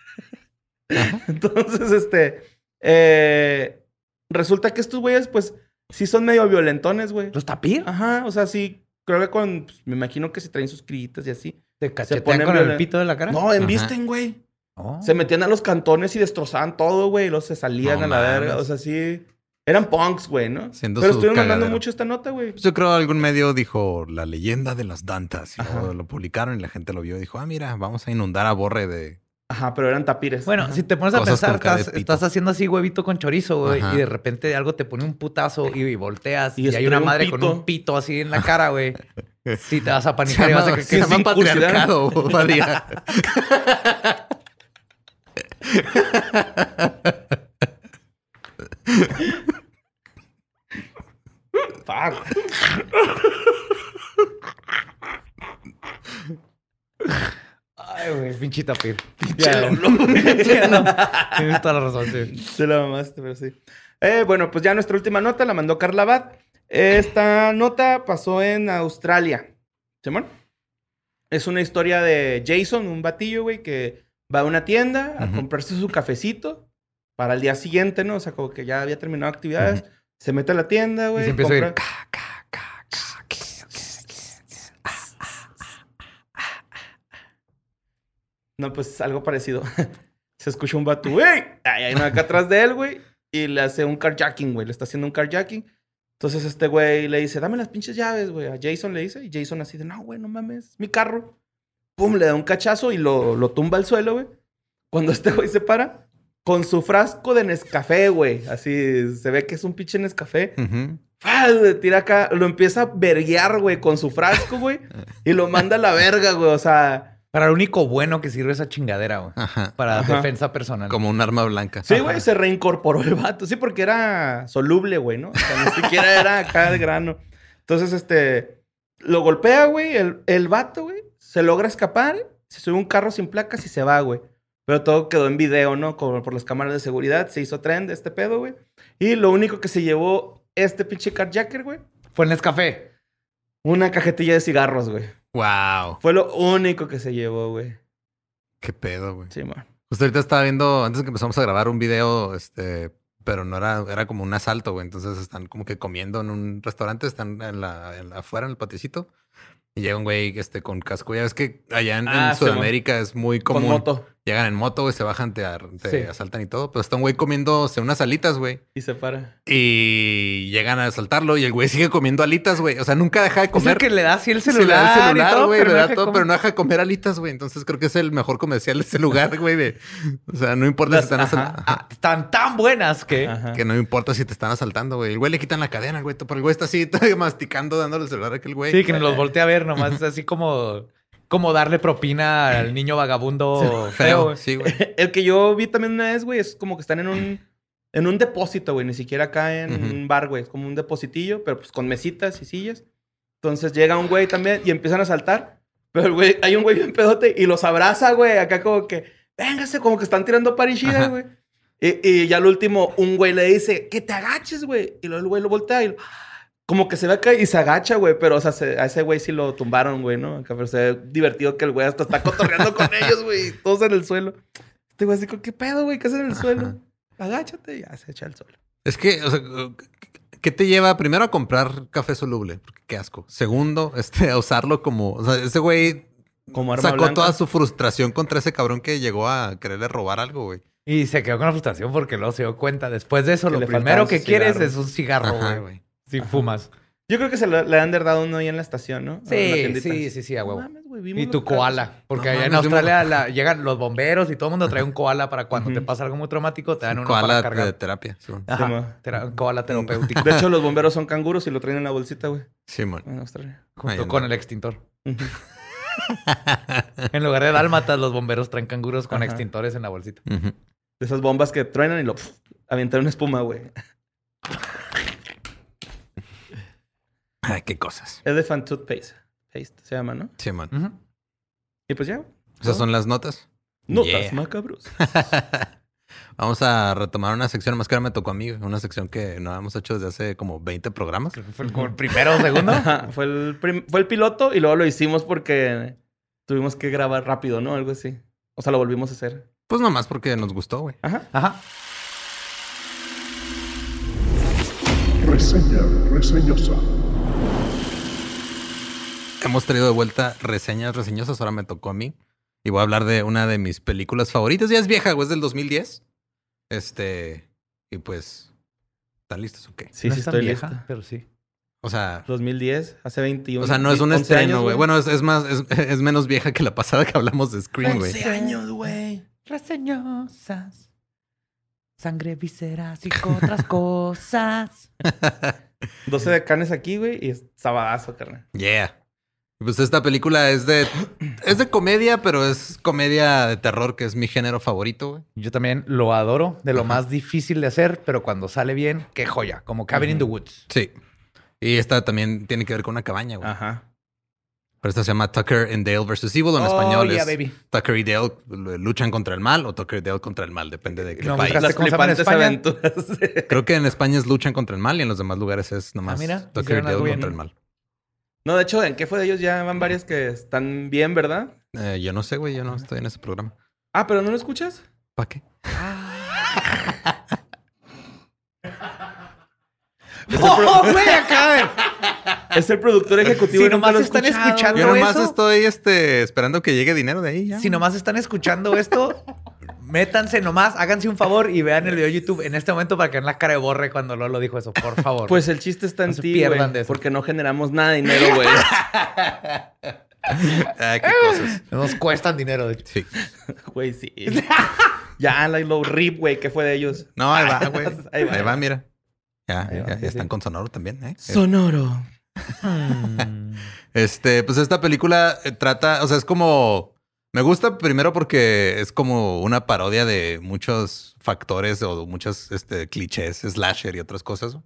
Entonces, este. eh, resulta que estos güeyes, pues, sí son medio violentones, güey. ¿Los tapir? Ajá, o sea, sí. Creo que con. pues, me imagino que si traen sus critas y así. ¿Te cachetean ponen con el violen- pito de la cara? No, embisten, güey. Oh. Se metían a los cantones y destrozaban todo, güey. Y luego se salían No a la verga. O sea, sí. Eran punks, güey, ¿no? Siendo Pero estuvieron mandando cagadero. mucho esta nota, güey. Pues yo creo algún medio dijo la leyenda de las dantas y luego lo publicaron y la gente lo vio y dijo, ah, mira, vamos a inundar a Borre de... Ajá, pero eran tapires. Bueno, Ajá. si te pones a Cosas pensar, estás, estás haciendo así huevito con chorizo, güey, y de repente algo te pone un putazo y, y volteas Y y, hay una un madre con un pito así en la cara, güey. Sí te vas a panicar y vas a creer se que es curiosidad. patriarcado, Badía. Fuck. Ay, güey, pinche tapir. Sí, no, Tienes toda la razón, sí. Se la mamaste, pero sí. Eh, bueno, pues ya nuestra última nota la mandó Carla Abad. Esta nota pasó en Australia. ¿Simón? Es una historia de Jason, un batillo, güey, que va a una tienda a comprarse su cafecito para el día siguiente, ¿no? O sea, como que ya había terminado actividades. Se mete a la tienda, Y güey. se empieza a ir. compra- No, pues algo parecido. Se escucha un vato, güey. Ay, hay uno acá atrás de él, güey. Y le hace un carjacking, güey. Le está haciendo un carjacking. Entonces este güey le dice, dame las pinches llaves, güey. A Jason le dice. Y Jason así de, no, güey, no mames, mi carro. Pum, le da un cachazo y lo, lo tumba al suelo, güey. Cuando este güey se para, con su frasco de Nescafé, güey. Así se ve que es un pinche Nescafé. ¡Fah! Le tira acá, lo empieza a verguear, güey, con su frasco, güey. y lo manda a la verga, güey. O sea, Para lo único bueno que sirve esa chingadera, güey. Ajá. Para Ajá. defensa personal. Como un arma blanca. Sí, güey, se reincorporó el vato. Sí, porque era soluble, güey, ¿no? O sea, ni siquiera era acá de grano. Entonces, este, lo golpea, güey, el, el vato, güey, se logra escapar, se sube un carro sin placas y se va, güey. Pero todo quedó en video, ¿no? Como por las cámaras de seguridad, se hizo tren de este pedo, güey. Y lo único que se llevó este pinche carjacker, güey, Fue en Nescafé. una cajetilla de cigarros, güey. Wow. Fue lo único que se llevó, güey. Qué pedo, güey. Sí, man. Justo ahorita estaba viendo, antes que empezamos a grabar un video, este, pero no era, era como un asalto, güey. Entonces están como que comiendo en un restaurante, están en la, en la- afuera en el patiecito. Y llega un güey este, con casco. Ya ves que allá en, en Ah, sí, Sudamérica es muy Con común. moto. Llegan en moto, güey, se bajan, te, ar- te Sí. asaltan y todo. Pero está un güey comiéndose unas alitas, güey. Y se para. Y llegan a asaltarlo y el güey sigue comiendo alitas, güey. O sea, nunca deja de Es comer. el que le da así el Sí, le celular, da el celular, güey, pero le no da deja todo, comer. pero no deja de comer alitas, güey. Entonces creo que es el mejor comercial de ese lugar, güey. de- O sea, no importa si están asaltando. Ah, están tan buenas que... Ajá. Que no importa si te están asaltando, güey. El güey le quitan la cadena, güey. Pero el güey está así, todavía masticando, dándole el celular a aquel güey. Sí, que nos los voltea a ver nomás. Es así como... Como darle propina al niño vagabundo feo, Feo, güey. sí, güey. El que yo vi también una vez, güey, es como que están en un, en un depósito, güey. Ni siquiera acá en Ujú. un bar, güey. Es como un depositillo, pero pues con mesitas y sillas. Entonces llega un güey también y empiezan a saltar. Pero el güey, hay un güey bien pedote y los abraza, güey. Acá como que, véngase, como que están tirando parichida, Ajá. güey. Y, y ya al último, un güey le dice, que te agaches, güey. Y luego el güey lo voltea y lo, como que se va a caer y se agacha, güey. Pero, o sea, se- a ese güey sí lo tumbaron, güey, ¿no? Pero se ve divertido que el güey hasta está cotorreando con ellos, güey. Todos en el suelo. Este güey así, ¿qué pedo, güey? ¿Qué haces en el suelo? Agáchate y ya se echa al suelo. Es que, o sea, ¿qué te lleva primero a comprar café soluble? Porque qué asco. Segundo, este, a usarlo como, o sea, ese güey Como arma sacó blanca. toda su frustración contra ese cabrón que llegó a quererle robar algo, güey. Y se quedó con la frustración porque luego se dio cuenta. Después de eso, Que lo primero que quieres es un cigarro, güey. Si fumas. Yo creo que se lo- le han de dado uno ahí en la estación, ¿no? Sí, sí, sí, sí, a No huevo. mames, güey, vimos Y tu koala. Porque No allá en Australia la- llegan los bomberos y todo el mundo trae un koala para cuando te pasa algo muy traumático, te dan uno Koala para de terapia. Sí, Ajá, Sí, un koala terapéutico. De hecho, los bomberos son canguros y lo traen en la bolsita, güey. Simón. En Australia. junto con el extintor. En lugar de dálmatas, los bomberos traen canguros con Ajá. extintores en la bolsita. De esas bombas que truenan y lo pf, avientan una espuma, güey. Ay, qué cosas. Elephant Toothpaste. Paste se llama, ¿no? Simón. Ujú. Y pues ya. Esas son las notas. Notas Yeah. macabros. Vamos a retomar una sección, más que ahora me tocó a mí, una sección que no hemos hecho desde hace como 20 programas. Creo que fue el, como el primero o segundo. Ajá, fue, el prim- fue el piloto y luego lo hicimos porque tuvimos que grabar rápido, ¿no? Algo así. O sea, lo volvimos a hacer. Pues nomás porque nos gustó, güey. Ajá. Ajá. Reseña reseñosa. Hemos traído de vuelta reseñas reseñosas, ahora me tocó a mí. Y voy a hablar de una de mis películas favoritas. Ya es vieja, güey, es del 2010. Este, y pues, ¿están listos o qué? Sí, No sí, es estoy vieja, lista. pero sí. O sea, 2010, hace 21. o sea, no es un 11 estreno, güey. Bueno, es, es más, es, es menos vieja que la pasada que hablamos de Scream, güey. años, güey. Reseñosas. Sangre, vísceras y otras cosas. 12 de canes aquí, güey, y es sabadazo, carnal. Yeah. Pues esta película es de, es de comedia, pero es comedia de terror, que es mi género favorito, güey. Yo también lo adoro, de lo Ajá. más difícil de hacer, pero cuando sale bien, qué joya, como Cabin in the Woods. Sí. Y esta también tiene que ver con una cabaña, güey. Ajá. Pero esta se llama Tucker and Dale versus Evil. En Oh, español yeah, es baby. Tucker y Dale luchan contra el mal o Tucker y Dale contra el mal, depende de qué No, país. Las flipantes España? aventuras. Creo que en España es luchan contra el mal y en los demás lugares es nomás Ah, mira, Tucker y Dale bien. contra el mal. No, de hecho, ¿en qué fue de ellos? Ya van varias que están bien, ¿verdad? Eh, yo no sé, güey, yo no estoy en ese programa. Ah, pero ¿no lo escuchas? ¿Para qué? ¡Oh, güey, acá! Es el productor ejecutivo. Si nomás están escuchado. escuchando- Yo nomás eso? estoy este, esperando que llegue dinero de ahí ya. Si nomás están escuchando esto, métanse nomás, háganse un favor y vean el video de YouTube en este momento para que vean la cara de borre cuando Lolo dijo eso, por favor. Pues el chiste está en No ti, pierdan güey, de eso. Porque no generamos nada de dinero, güey. Ah, qué cosas. nos cuestan dinero, de hecho. Sí. Güey, sí. ya, like, lo rip, güey, ¿qué fue de ellos? No, ahí va, güey. Ahí va. Ahí va, mira. Ya, ya, están con Sonoro también, ¿eh? Sonoro. Este, pues esta película eh, trata, o sea, es como. Me gusta primero porque es como una parodia de muchos factores o muchos este, clichés, slasher y otras cosas.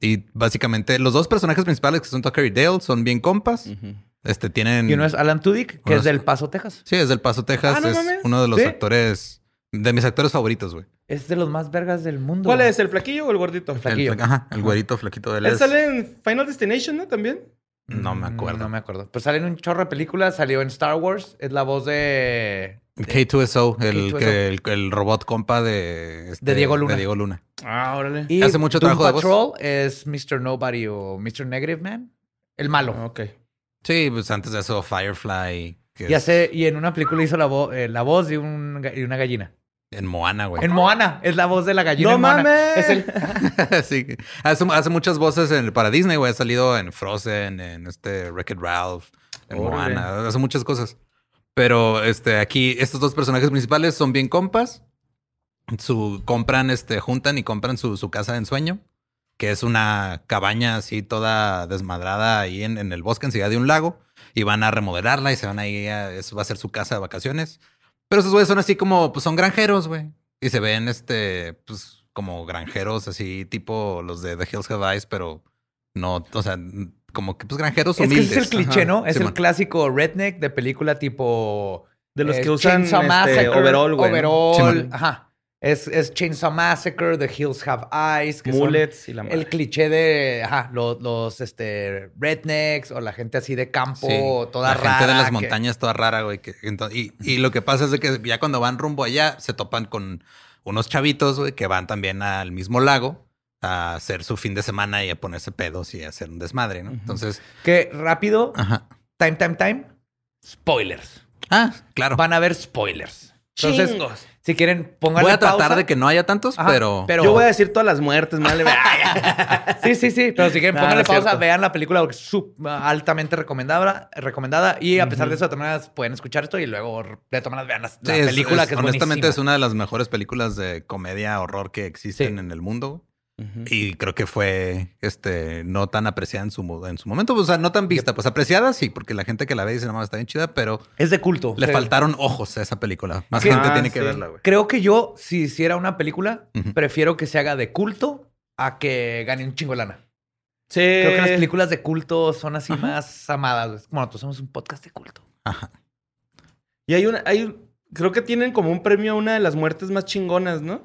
Y básicamente los dos personajes principales, que son Tucker y Dale, son bien compas. Este, tienen. Y uno es Alan Tudyk, que es es- del Paso, Texas. Sí, es del Paso, Texas. Ah, ¿no es mames? uno de los ¿Sí? actores, de mis actores favoritos, güey. Es de los más vergas del mundo. ¿Cuál es? ¿El flaquillo o el gordito? El El, Flaquillo. fla- ajá, el güerito flaquito de él. Sale en Final Destination, ¿no? También. No me acuerdo. No me acuerdo. Pues sale en un chorro de películas, salió en Star Wars, es la voz de... K2SO, el, K2SO. que- el, el robot compa de, este, De Diego Luna. de Diego Luna. Ah, órale. Y Hace mucho Doom trabajo de voz. Patrol es Mr. Nobody o Mr. Negative Man. El malo. Ah, Ok. Sí, pues antes de eso, Firefly. Que Y, es hace, y en una película hizo la, vo- eh, la voz de, un, de una gallina. En Moana, güey. En Moana, es la voz de la gallina. ¡No en Moana. mames! Es el, sí. Hace, hace muchas voces en- para Disney, güey. Ha salido en Frozen, en este Wreck-It Ralph, en. Moana. Hace muchas cosas. Pero este, aquí, estos dos personajes principales son bien compas. Su, compran, este, juntan y compran su, su casa de ensueño, que es una cabaña así toda desmadrada ahí en, en el bosque, enseguida de un lago. Y van a remodelarla y se van ahí a, eso va a ser su casa de vacaciones. Pero esos güeyes son así como, pues son granjeros, güey. Y se ven, este, pues como granjeros así, tipo los de The Hills Have Eyes, pero no, o sea, como que pues granjeros es que humildes. ese es el cliché, Ajá. ¿no? Es el clásico redneck de película tipo... De los eh, que usan este, overall, güey. ¿no? Overall, ajá. Es, es Chainsaw Massacre, The Hills Have Eyes, que son y la madre. el cliché de ajá, los, los, este, rednecks o la gente así de campo, Sí, toda la rara. gente de las que- montañas toda rara, güey. que- ento- y, y lo que pasa es de que ya cuando van rumbo allá, se topan con unos chavitos, güey, que van también al mismo lago a hacer su fin de semana y a ponerse pedos y a hacer un desmadre, ¿no? Entonces, Que rápido, ajá. time, time, time. Spoilers. Ah, claro. Van a haber spoilers. Entonces, Chingos. Si quieren, pónganle Voy a tratar pausa. de que no haya tantos, Ajá, pero... pero- Yo voy a decir todas las muertes, madre. Sí, sí, sí. Pero si quieren, No, pónganle no pausa, cierto. vean la película porque es altamente recomendada, recomendada. Y a pesar de eso, de todas maneras, pueden escuchar esto y luego, de todas maneras, vean la, la Sí, es- película es- que es honestamente buenísima. es una de las mejores películas de comedia horror que existen Sí. en el mundo. Y creo que fue este no tan apreciada en su, en su momento, o sea, no tan vista, pues apreciada sí, porque la gente que la ve dice, no mames, está bien chida, pero Es de culto. le O sea, faltaron ojos a esa película. Más gente Ah, tiene que sí. verla, güey. Creo que yo, si hiciera una película, prefiero que se haga de culto a que gane un chingo de lana. Sí. Creo que las películas de culto son así más amadas. Como nosotros somos un podcast de culto. Ajá. Y hay una, hay, un- creo que tienen como un premio a una de las muertes más chingonas, ¿no?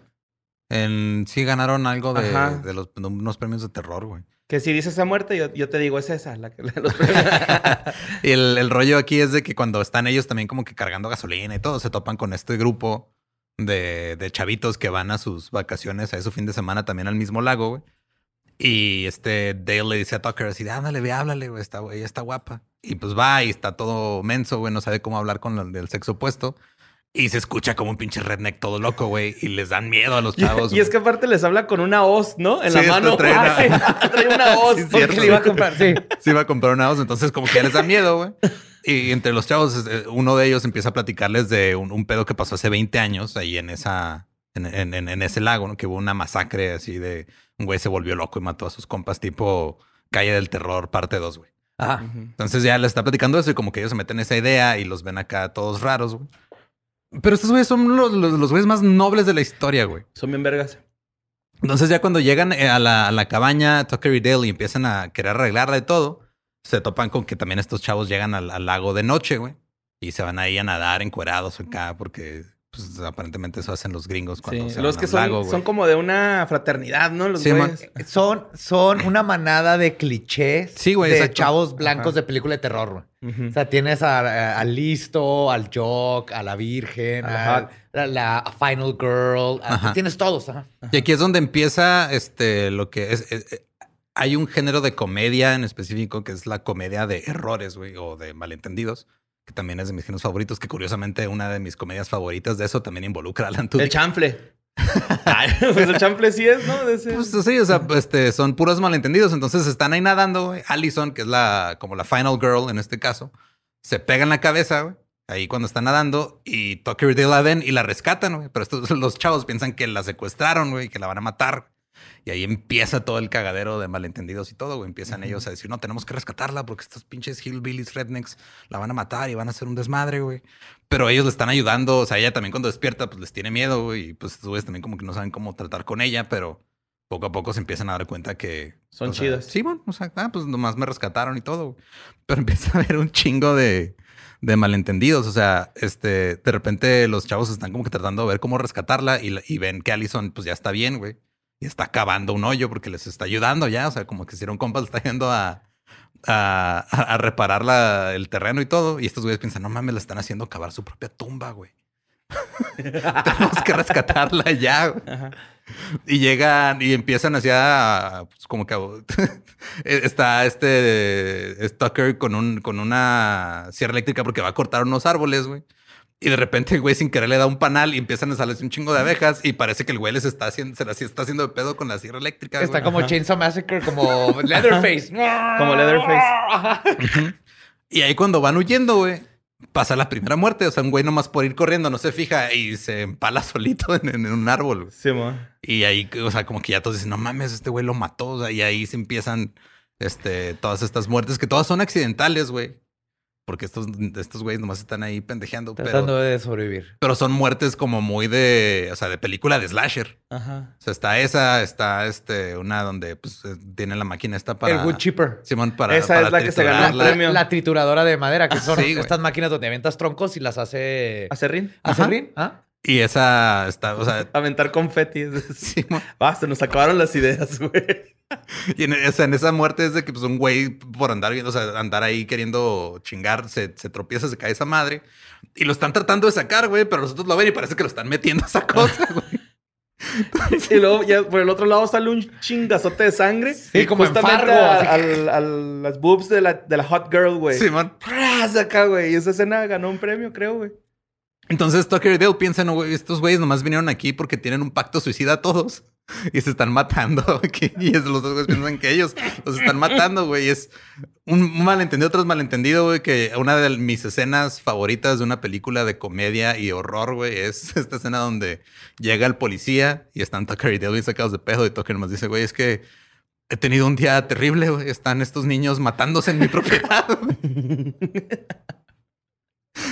En, sí ganaron algo de, los, de unos premios de terror, güey. Que si dices esa muerte, yo, yo te digo, es esa, la los. Y el, el rollo aquí es de que cuando están ellos también como que cargando gasolina y todo, se topan con este grupo de, de chavitos que van a sus vacaciones, a su fin de semana también al mismo lago, güey. Y este Dale le dice a Tucker así, ándale, ve, háblale, güey, está, ella está guapa. Y pues va y está todo menso, güey, no sabe cómo hablar con el del sexo opuesto. Y se escucha como un pinche redneck todo loco, güey. Y les dan miedo a los chavos. y es que aparte les habla con una hoz, ¿no? En Sí, la mano. trae una- Trae una hoz. Sí, Porque le iba a comprar, sí. se iba a comprar una voz, entonces como que ya les da miedo, güey. Y entre los chavos, eh, uno de ellos empieza a platicarles de un, un pedo que pasó hace 20 años ahí en esa, en, en- en- ese lago, ¿no? Que hubo una masacre así de un güey se volvió loco y mató a sus compas, tipo Calle del Terror, parte 2, güey. Ajá. Entonces ya le está platicando eso y como que ellos se meten en esa idea y los ven acá todos raros, güey. Pero estos güeyes son los, los, los güeyes más nobles de la historia, güey. Son bien vergas. Entonces ya cuando llegan eh, a la, a la cabaña Tucker y Dale y empiezan a querer arreglarla y todo, se topan con que también estos chavos llegan al, al lago de noche, güey. Y se van ahí a nadar encuerados acá porque pues, aparentemente eso hacen los gringos cuando Sí, se Los van que al son, lago, güey. son como de una fraternidad, ¿no? Los Sí, güeyes. Son, son una manada de clichés Sí, güey, de exacto. chavos blancos Ajá. de película de terror. güey. Ujú. O sea, tienes al listo, al jock, a la virgen, a la, la- a final girl. a- Ajá. tienes todos. ajá. Y aquí es donde empieza este lo que es, es- es- hay un género de comedia en específico que es la comedia de errores, güey, o de malentendidos, que también es de mis géneros favoritos, que curiosamente una de mis comedias favoritas de eso también involucra a Alan El Tudyk. chanfle. Ay, pues el chanfle sí es, ¿no? Ese- Pues sí, o sea, este, son puros malentendidos. Entonces están ahí nadando, güey. Allison, que es la, como la final girl en este caso, se pega en la cabeza, güey. Ahí cuando está nadando y Tucker y la ven y la rescatan, güey. Pero estos, los chavos piensan que la secuestraron, güey, que la van a matar. Y ahí empieza todo el cagadero de malentendidos y todo, güey. Empiezan ellos a decir, no, tenemos que rescatarla porque estos pinches hillbillies, rednecks, la van a matar y van a hacer un desmadre, güey. Pero ellos le están ayudando. O sea, ella también cuando despierta, pues les tiene miedo, güey. Y pues estos güeyes también como que no saben cómo tratar con ella, pero poco a poco se empiezan a dar cuenta que... Son sea, chidas. Sí, bueno, o sea, ah, pues nomás me rescataron y todo. güey. Pero empieza a haber un chingo de, de malentendidos. O sea, este, de repente los chavos están como que tratando de ver cómo rescatarla y, y ven que Allison pues ya está bien, güey. Y está cavando un hoyo porque les está ayudando ya. O sea, como que hicieron compas, está yendo a, a, reparar la- el terreno y todo. Y estos güeyes piensan, no mames, le están haciendo cavar su propia tumba, güey. Tenemos que rescatarla ya. Y llegan y empiezan así a, pues, como que a- está este es Tucker con un con una sierra eléctrica porque va a cortar unos árboles, güey. Y de repente el güey sin querer le da un panal y empiezan a salirse un chingo de abejas y parece que el güey les está haciendo, se las está haciendo de pedo con la sierra eléctrica. Está güey. como Chainsaw Massacre, como Leatherface. Como Leatherface. Y ahí cuando van huyendo, güey, pasa la primera muerte. O sea, un güey nomás por ir corriendo no se fija y se empala solito en, en un árbol. güey. Sí. Y ahí, o sea, como que ya todos dicen, no mames, este güey lo mató. O sea, y ahí se empiezan este, todas estas muertes que todas son accidentales, güey. Porque estos, estos güeyes nomás están ahí pendejeando. Tratando Pero, de sobrevivir. pero son muertes como muy de, o sea, de película de slasher. Ajá. O sea, está esa, está este, una donde pues eh, tiene la máquina esta para. El wood chipper. Simón, para. Esa para es la que se ganó el premio. La trituradora de madera, que son Sí, estas máquinas donde avientas troncos y las hace... ¿Acerrín? ¿Acerrín? ¿Ah? Y esa está, o sea, Aventar confeti. sí, Ah, se nos acabaron las ideas, güey. y en, o sea, en esa muerte es de que pues un güey por andar viendo, o sea, andar ahí queriendo chingar, se, se tropieza, se cae esa madre y lo están tratando de sacar, güey, pero nosotros lo ven y parece que lo están metiendo a esa cosa, güey. Y luego ya por el otro lado sale un chingazote de sangre. Sí, como en justamente a, al- a las boobs de la, de la hot girl, güey. Simón. ¡Pras! acá, güey. Y esa escena ganó un premio, creo, güey. Entonces Tucker y Dale piensan, "No, güey, estos güeyes nomás vinieron aquí porque tienen un pacto suicida todos y se están matando. Y los dos güeyes piensan que ellos los están matando, güey. Es un, malentendido tras malentendido, güey, que una de mis escenas favoritas de una película de comedia y horror, güey, es esta escena donde llega el policía y están Tucker y Dale sacados de pedo y Tucker nomás dice, güey, es que he tenido un día terrible. Están estos niños matándose en mi propiedad.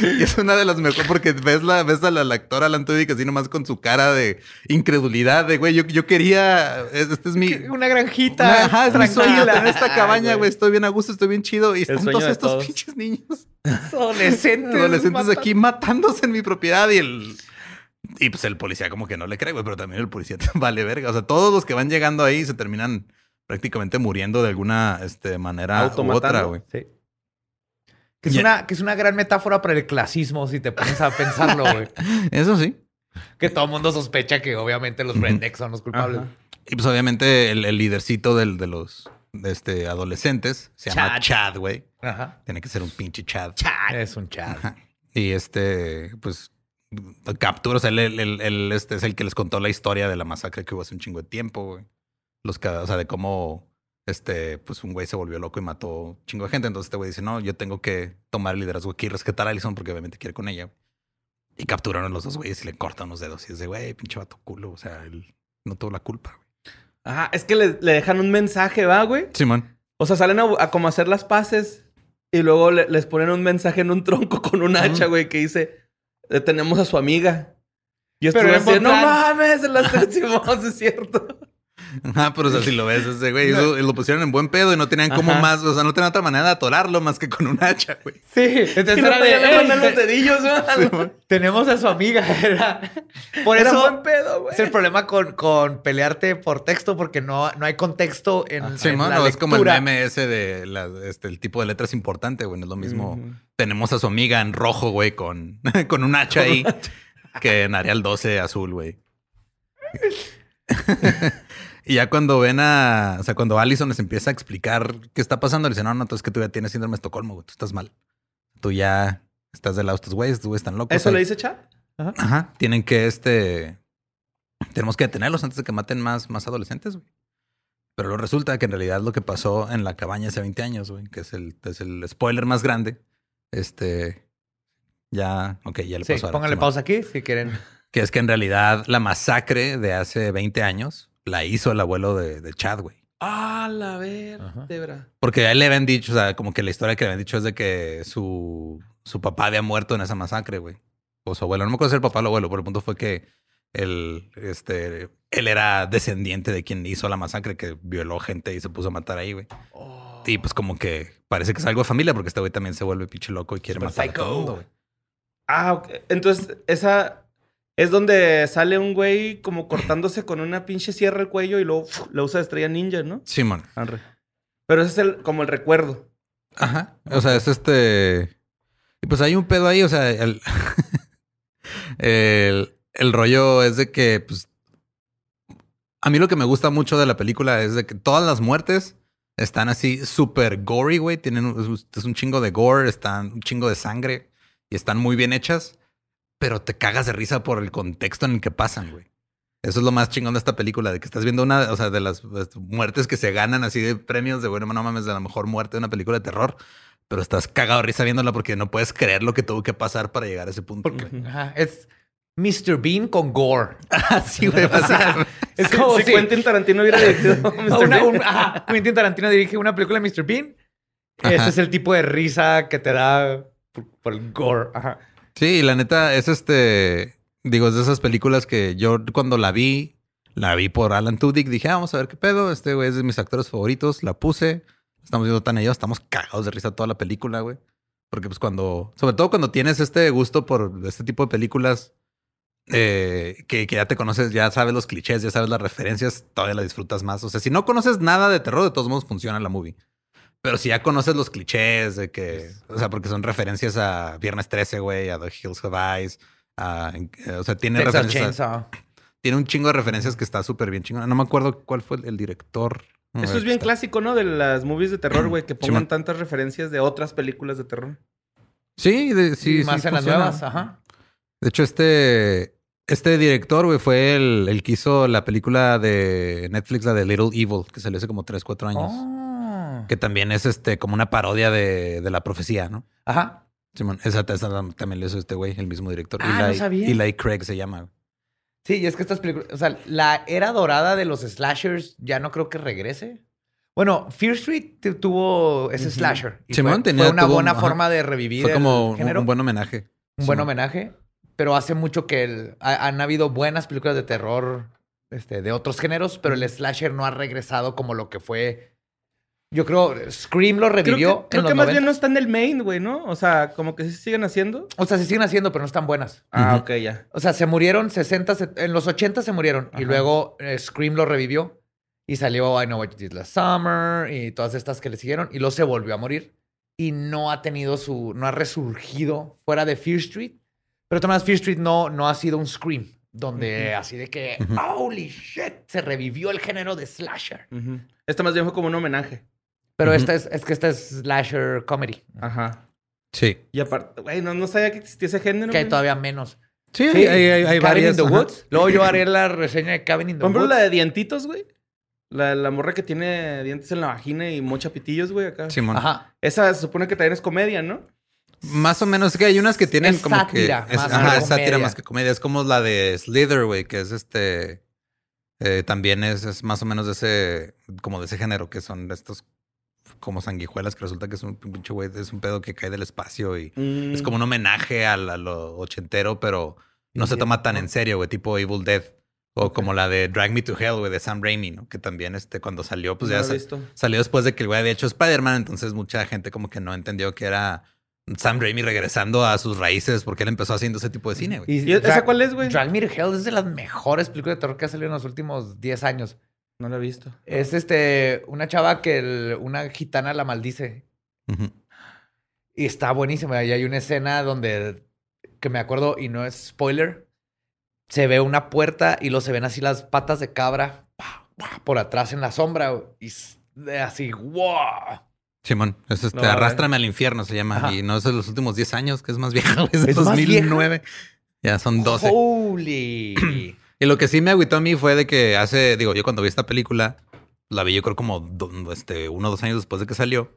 Güey". Y es una de las mejores porque ves la ves a la, la actora Alan Tudyk así nomás con su cara de incredulidad de güey, yo, yo quería este es mi Una granjita. una- ajá, es mi sueño tener esta cabaña, güey. estoy bien a gusto, estoy bien chido y están todos estos todos. pinches niños Adolescentes. adolescentes matan- aquí matándose en mi propiedad y el y pues el policía como que no le cree, güey, pero también el policía te vale verga, o sea, todos los que van llegando ahí se terminan prácticamente muriendo de alguna este, manera u otra, güey. Sí. Que es, una, que es una gran metáfora para el clasismo, si te pones a pensarlo, güey. Eso sí. que todo el mundo sospecha que obviamente los rednecks son los culpables. Ajá. Y pues obviamente el, el lidercito del, de los de este, adolescentes se llama Chad. Chad, güey. Ajá. Tiene que ser un pinche Chad. Es un chat. Ajá. Y este, pues, captura, o sea, él, él- este, es el que les contó la historia de la masacre que hubo hace un chingo de tiempo, güey. Los o sea, de cómo, este, pues un güey se volvió loco y mató un chingo de gente. Entonces este güey dice, no, yo tengo que tomar el liderazgo aquí y rescatar a Allison porque obviamente quiere con ella. Y capturaron a los dos güeyes y le cortan los dedos. Y es de, güey, pinche vato culo. O sea, él no tuvo la culpa, güey. Ajá, es que le, le dejan un mensaje, ¿va, güey? Simón. O sea, salen a, a como hacer las paces y luego le- les ponen un mensaje en un tronco con un hacha, güey, que dice, "Detenemos a su amiga. Y buen no mames, se las decimos, es cierto. Ajá, pero o sea, si lo ves, ese güey, eso- lo pusieron en buen pedo y no tenían como más, o sea, no tenían otra manera de atorarlo más que con un hacha, güey. Sí, entonces era de, mandan "Ey, los dedillos, güey. tenemos a su amiga. Era, por Era eso buen pedo, güey. es el problema con, con pelearte por texto, porque no, no hay contexto en, en Simón, la no, es como el meme ese de la- este, el tipo de letras importante, güey. No es lo mismo. Tenemos a su amiga en rojo, güey, con, con un hacha ahí, que en Arial 12 azul, güey. Y ya cuando ven a, o sea, cuando Allison les empieza a explicar qué está pasando, le dicen, no, no, tú es que tú ya tienes síndrome de Estocolmo, güey, tú estás mal. Tú ya estás del lado de estos güeyes, estos güeyes están locos. ¿Eso Ahí- le dice chat? Ajá. Tienen que, este. Tenemos que detenerlos antes de que maten más, más adolescentes, güey. Pero luego resulta que en realidad lo que pasó en la cabaña hace 20 años, güey, que es el, es el spoiler más grande. Este. Ya. Ok, ya le Sí, pasó. ahora, pónganle pausa aquí si quieren. Que es que en realidad la masacre de hace 20 años la hizo el abuelo de, de Chad, güey. Ah, la vértebra. Porque a él le habían dicho, o sea, como que la historia que le habían dicho es de que su, su papá había muerto en esa masacre, güey. O su abuelo. No me acuerdo si era el papá o el abuelo, pero el punto fue que él, este, él era descendiente de quien hizo la masacre, que violó gente y se puso a matar ahí, güey. Y pues como que parece que es algo de familia, porque este güey también se vuelve pinche loco y quiere Super matar a todo el psycho. mundo, güey. Ah, ok. Entonces, esa es donde sale un güey como cortándose con una pinche sierra el cuello y luego la usa de estrella ninja, ¿no? Simón. Arre. Pero ese es el, como el recuerdo. Ajá. O sea, es este. Y pues hay un pedo ahí, o sea, el, el, el rollo es de que, pues. A mí lo que me gusta mucho de la película es de que todas las muertes están así súper gory, güey. Tienen un- es un chingo de gore, están un chingo de sangre y están muy bien hechas, pero te cagas de risa por el contexto en el que pasan, güey. Eso es lo más chingón de esta película, de que estás viendo una, o sea, de las muertes que se ganan así de premios de, bueno, no mames, de la mejor muerte de una película de terror, pero estás cagado de risa viéndola porque no puedes creer lo que tuvo que pasar para llegar a ese punto. Ajá, es Mr. Bean con gore. Así, güey, O sea, es como si si Quentin Tarantino hubiera dirigido Mr. una- Bean. un- ajá, Quentin Tarantino dirige una película de Mr. Bean. Ajá. Ese es el tipo de risa que te da por, por el gore. Ajá. Sí, la neta es este, digo, es de esas películas que yo cuando la vi, la vi por Alan Tudyk, dije, ah, vamos a ver qué pedo, este güey es de mis actores favoritos, la puse, estamos viendo tan ellos, estamos cagados de risa toda la película, güey. Porque pues cuando, sobre todo cuando tienes este gusto por este tipo de películas, eh, que, que ya te conoces, ya sabes los clichés, ya sabes las referencias, todavía la disfrutas más. O sea, si no conoces nada de terror, de todos modos funciona la movie. Pero si ya conoces los clichés de que, o sea, porque son referencias a Viernes 13, güey, a The Hills Have Eyes, a- eh, o sea, tiene Texas referencias. a- tiene un chingo de referencias que está súper bien chingona. No me acuerdo cuál fue el, el director. Eso es bien está- clásico, ¿no? De las movies de terror, güey, que pongan tantas referencias de otras películas de terror. Sí, de- sí, Sí, sí más en las nuevas, ajá. De hecho, este, este director, güey, fue el, el que hizo la película de Netflix, la de Little Evil, que salió hace como 3, 4 años. Oh. Que también es este como una parodia de, de la profecía, ¿no? Ajá. Simón, esa, esa también lo hizo este güey, el mismo director. Ah, no Eli, sabía. Eli Craig se llama. Sí, y es que estas películas, o sea, la era dorada de los slashers ya no creo que regrese. Bueno, Fear Street tu- tuvo ese slasher. Y Simón fue, tenía- fue una tuvo- buena ajá. forma de revivir Fue como el un, género. un buen homenaje. Un buen homenaje. Pero hace mucho que el- ha- han habido buenas películas de terror este, de otros géneros, pero el slasher no ha regresado como lo que fue. Yo creo Scream lo Creo revivió que, creo en que más bien no 90s. está en el main, güey, ¿no? O sea, como que sí se siguen haciendo. O sea, se siguen haciendo, pero no están buenas. Ah, Ujú. ok, ya. O sea, se murieron 60, set- en los 80 se murieron. Y luego eh, Scream lo revivió. Y salió I Know What You Did Last Summer y todas estas que le siguieron. Y luego se volvió a morir. Y no ha tenido su, no ha resurgido fuera de Fear Street. Pero además Fear Street no, no ha sido un Scream. Donde así de que, holy shit, se revivió el género de slasher. Esta más bien fue como un homenaje. Pero Ujú. esta es, es que esta es slasher comedy. Ajá. Sí. Y aparte, güey, no, no sabía que existía ese género. Que hay güey. todavía menos. Sí, Sí, hay, hay, hay Cabin varias. in the ajá. Woods. Luego yo haré la reseña de Cabin in the Por ejemplo, Woods. la de dientitos, güey. La, la morra que tiene dientes en la vagina y mocha pitillos, güey, acá. Simón. Ajá. Esa se supone que también es comedia, ¿no? Más o menos, es que hay unas que tienen Es como sátira, que. Es, más ajá, que es sátira comedia. más que comedia. Es como la de Slither, güey, que es este. eh, también es, es más o menos de ese. Como de ese género, que son estos como sanguijuelas, que resulta que es un pinche güey, es un pedo que cae del espacio y Mm. es como un homenaje a, la- lo ochentero, pero no se toma tan en serio, güey, tipo Evil Dead. O como la de Drag Me to Hell, güey, de Sam Raimi, ¿no? Que también, este, cuando salió, pues No ya salió después de que el güey había hecho Spider-Man, entonces mucha gente como que no entendió que era Sam Raimi regresando a sus raíces porque él empezó haciendo ese tipo de cine, güey. ¿Y esa cuál es, güey? Drag Me to Hell es de las mejores películas de terror que ha salido en los últimos 10 años. No lo he visto. Es este, una chava que el- una gitana la maldice. Y está buenísima. Y hay una escena donde, que me acuerdo, y no es spoiler, se ve una puerta y luego se ven así las patas de cabra pa, pa, por atrás en la sombra. Y así, wow. Simón, es este, No, ver. Arrástrame al infierno se llama. Ajá. Y no es de los últimos 10 años, que es más vieja, es de ¿Es más 2009. Ya son 12. Holy. Y lo que sí me agüitó a mí fue de que hace, digo, yo cuando vi esta película, la vi yo creo como do- este, uno o dos años después de que salió.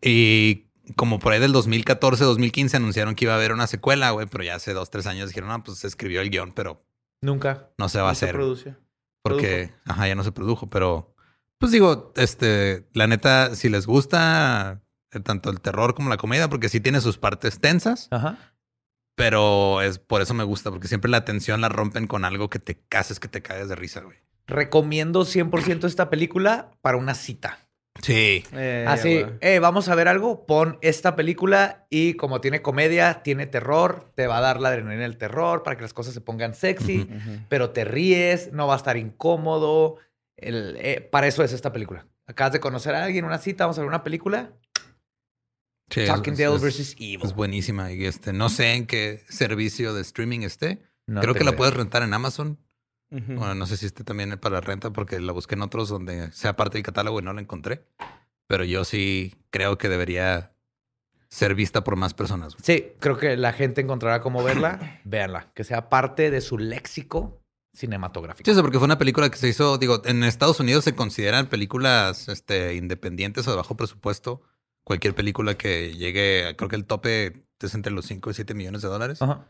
Y como por ahí del 2014, 2015 anunciaron que iba a haber una secuela, güey, pero ya hace dos, tres años dijeron, no, pues se escribió el guion, pero Nunca. no se va a No se hacer. produce. Porque, ajá, ya no se produjo, pero pues digo, este, la neta, si les gusta eh, tanto el terror como la comedia, porque sí tiene sus partes tensas, Ajá. Pero es por eso me gusta, porque siempre la tensión la rompen con algo que te cases, que te caes de risa, güey. Recomiendo 100% esta película para una cita. Sí. Eh, Así, güey. eh, vamos a ver algo, pon esta película y como tiene comedia, tiene terror, te va a dar la adrenalina del terror para que las cosas se pongan sexy, pero te ríes, no va a estar incómodo. El- eh, para eso es esta película. Acabas de conocer a alguien, una cita, vamos a ver una película. Sí, Talking es- versus Evil. Es buenísima. Y este, no sé en qué servicio de streaming esté. No Creo que la puedes rentar en Amazon. Bueno, no sé si esté también para renta porque la busqué en otros donde sea parte del catálogo y no la encontré. Pero yo sí creo que debería ser vista por más personas. güey. Sí, creo que la gente encontrará cómo verla. Véanla, que sea parte de su léxico cinematográfico. Sí, porque fue una película que se hizo, digo, en Estados Unidos se consideran películas este, independientes o de bajo presupuesto. Cualquier película que llegue, creo que el tope es entre los 5 y 7 millones de dólares. Ajá.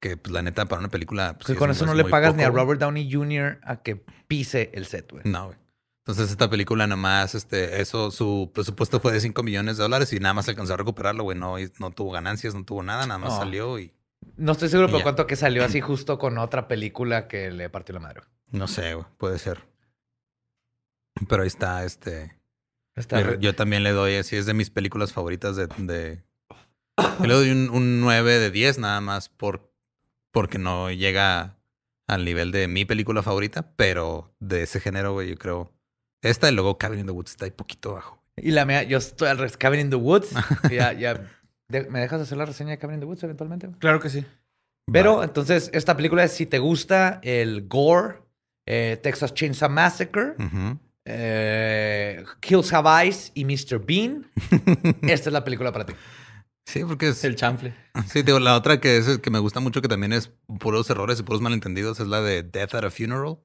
Que pues la neta para una película... pues, Que con es- eso no le pagas ni a. Robert Downey Jr. a que pise el set, güey. No, güey. Entonces esta película nomás, este, eso, su presupuesto fue de 5 millones de dólares y nada más alcanzó a recuperarlo, güey. No, no tuvo ganancias, no tuvo nada, nada más No. salió y No estoy seguro, ya. cuánto que salió así justo con otra película que le partió la madre. no sé, güey, puede ser. Pero ahí está, este. Está Yo, también le doy, así es de mis películas favoritas de. de yo le doy un, un 9 de 10 nada más por. porque no llega al nivel de mi película favorita, pero de ese género, güey, yo creo. Esta y luego Cabin in the Woods está ahí poquito bajo. Y la mía, yo estoy al revés. Cabin in the Woods. ya, ya. de- ¿Me dejas hacer la reseña de Cabin in the Woods eventualmente? Claro que sí. Pero entonces, esta película es si te gusta el gore, eh, Texas Chainsaw Massacre, Ujú. Eh, Kills Have Eyes y Mr. Bean, esta es la película para ti. Sí, porque es. El chanfle. Sí, digo, la otra que es que me gusta mucho, que también es puros errores y puros malentendidos, es la de Death at a Funeral.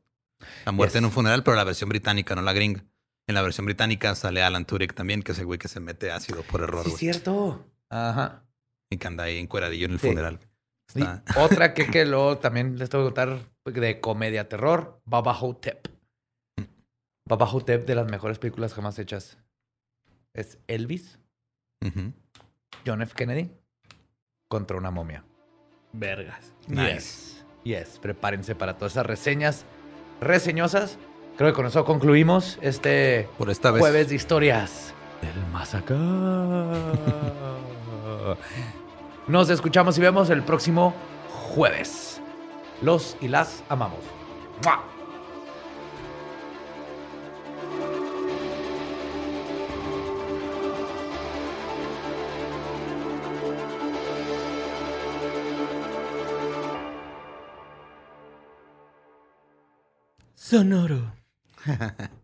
La muerte Yes. en un funeral, pero la versión británica, no la gringa. En la versión británica sale Alan Tudyk también, que es el güey que se mete ácido por error, Sí, es cierto. Ajá. Y que anda ahí encueradillo en el Sí. funeral. Y otra que, que luego también les tengo que contar de comedia terror, Baba Hotep. Baba Hotep de las mejores películas jamás hechas. Es Elvis. John F. Kennedy contra una momia. Vergas. Yes. Yes. Prepárense para todas esas reseñas reseñosas. Creo que con eso concluimos este Por esta vez. jueves de historias del Masacre. Nos escuchamos y vemos el próximo jueves. Los y las amamos. ¡Mua! Sonoro.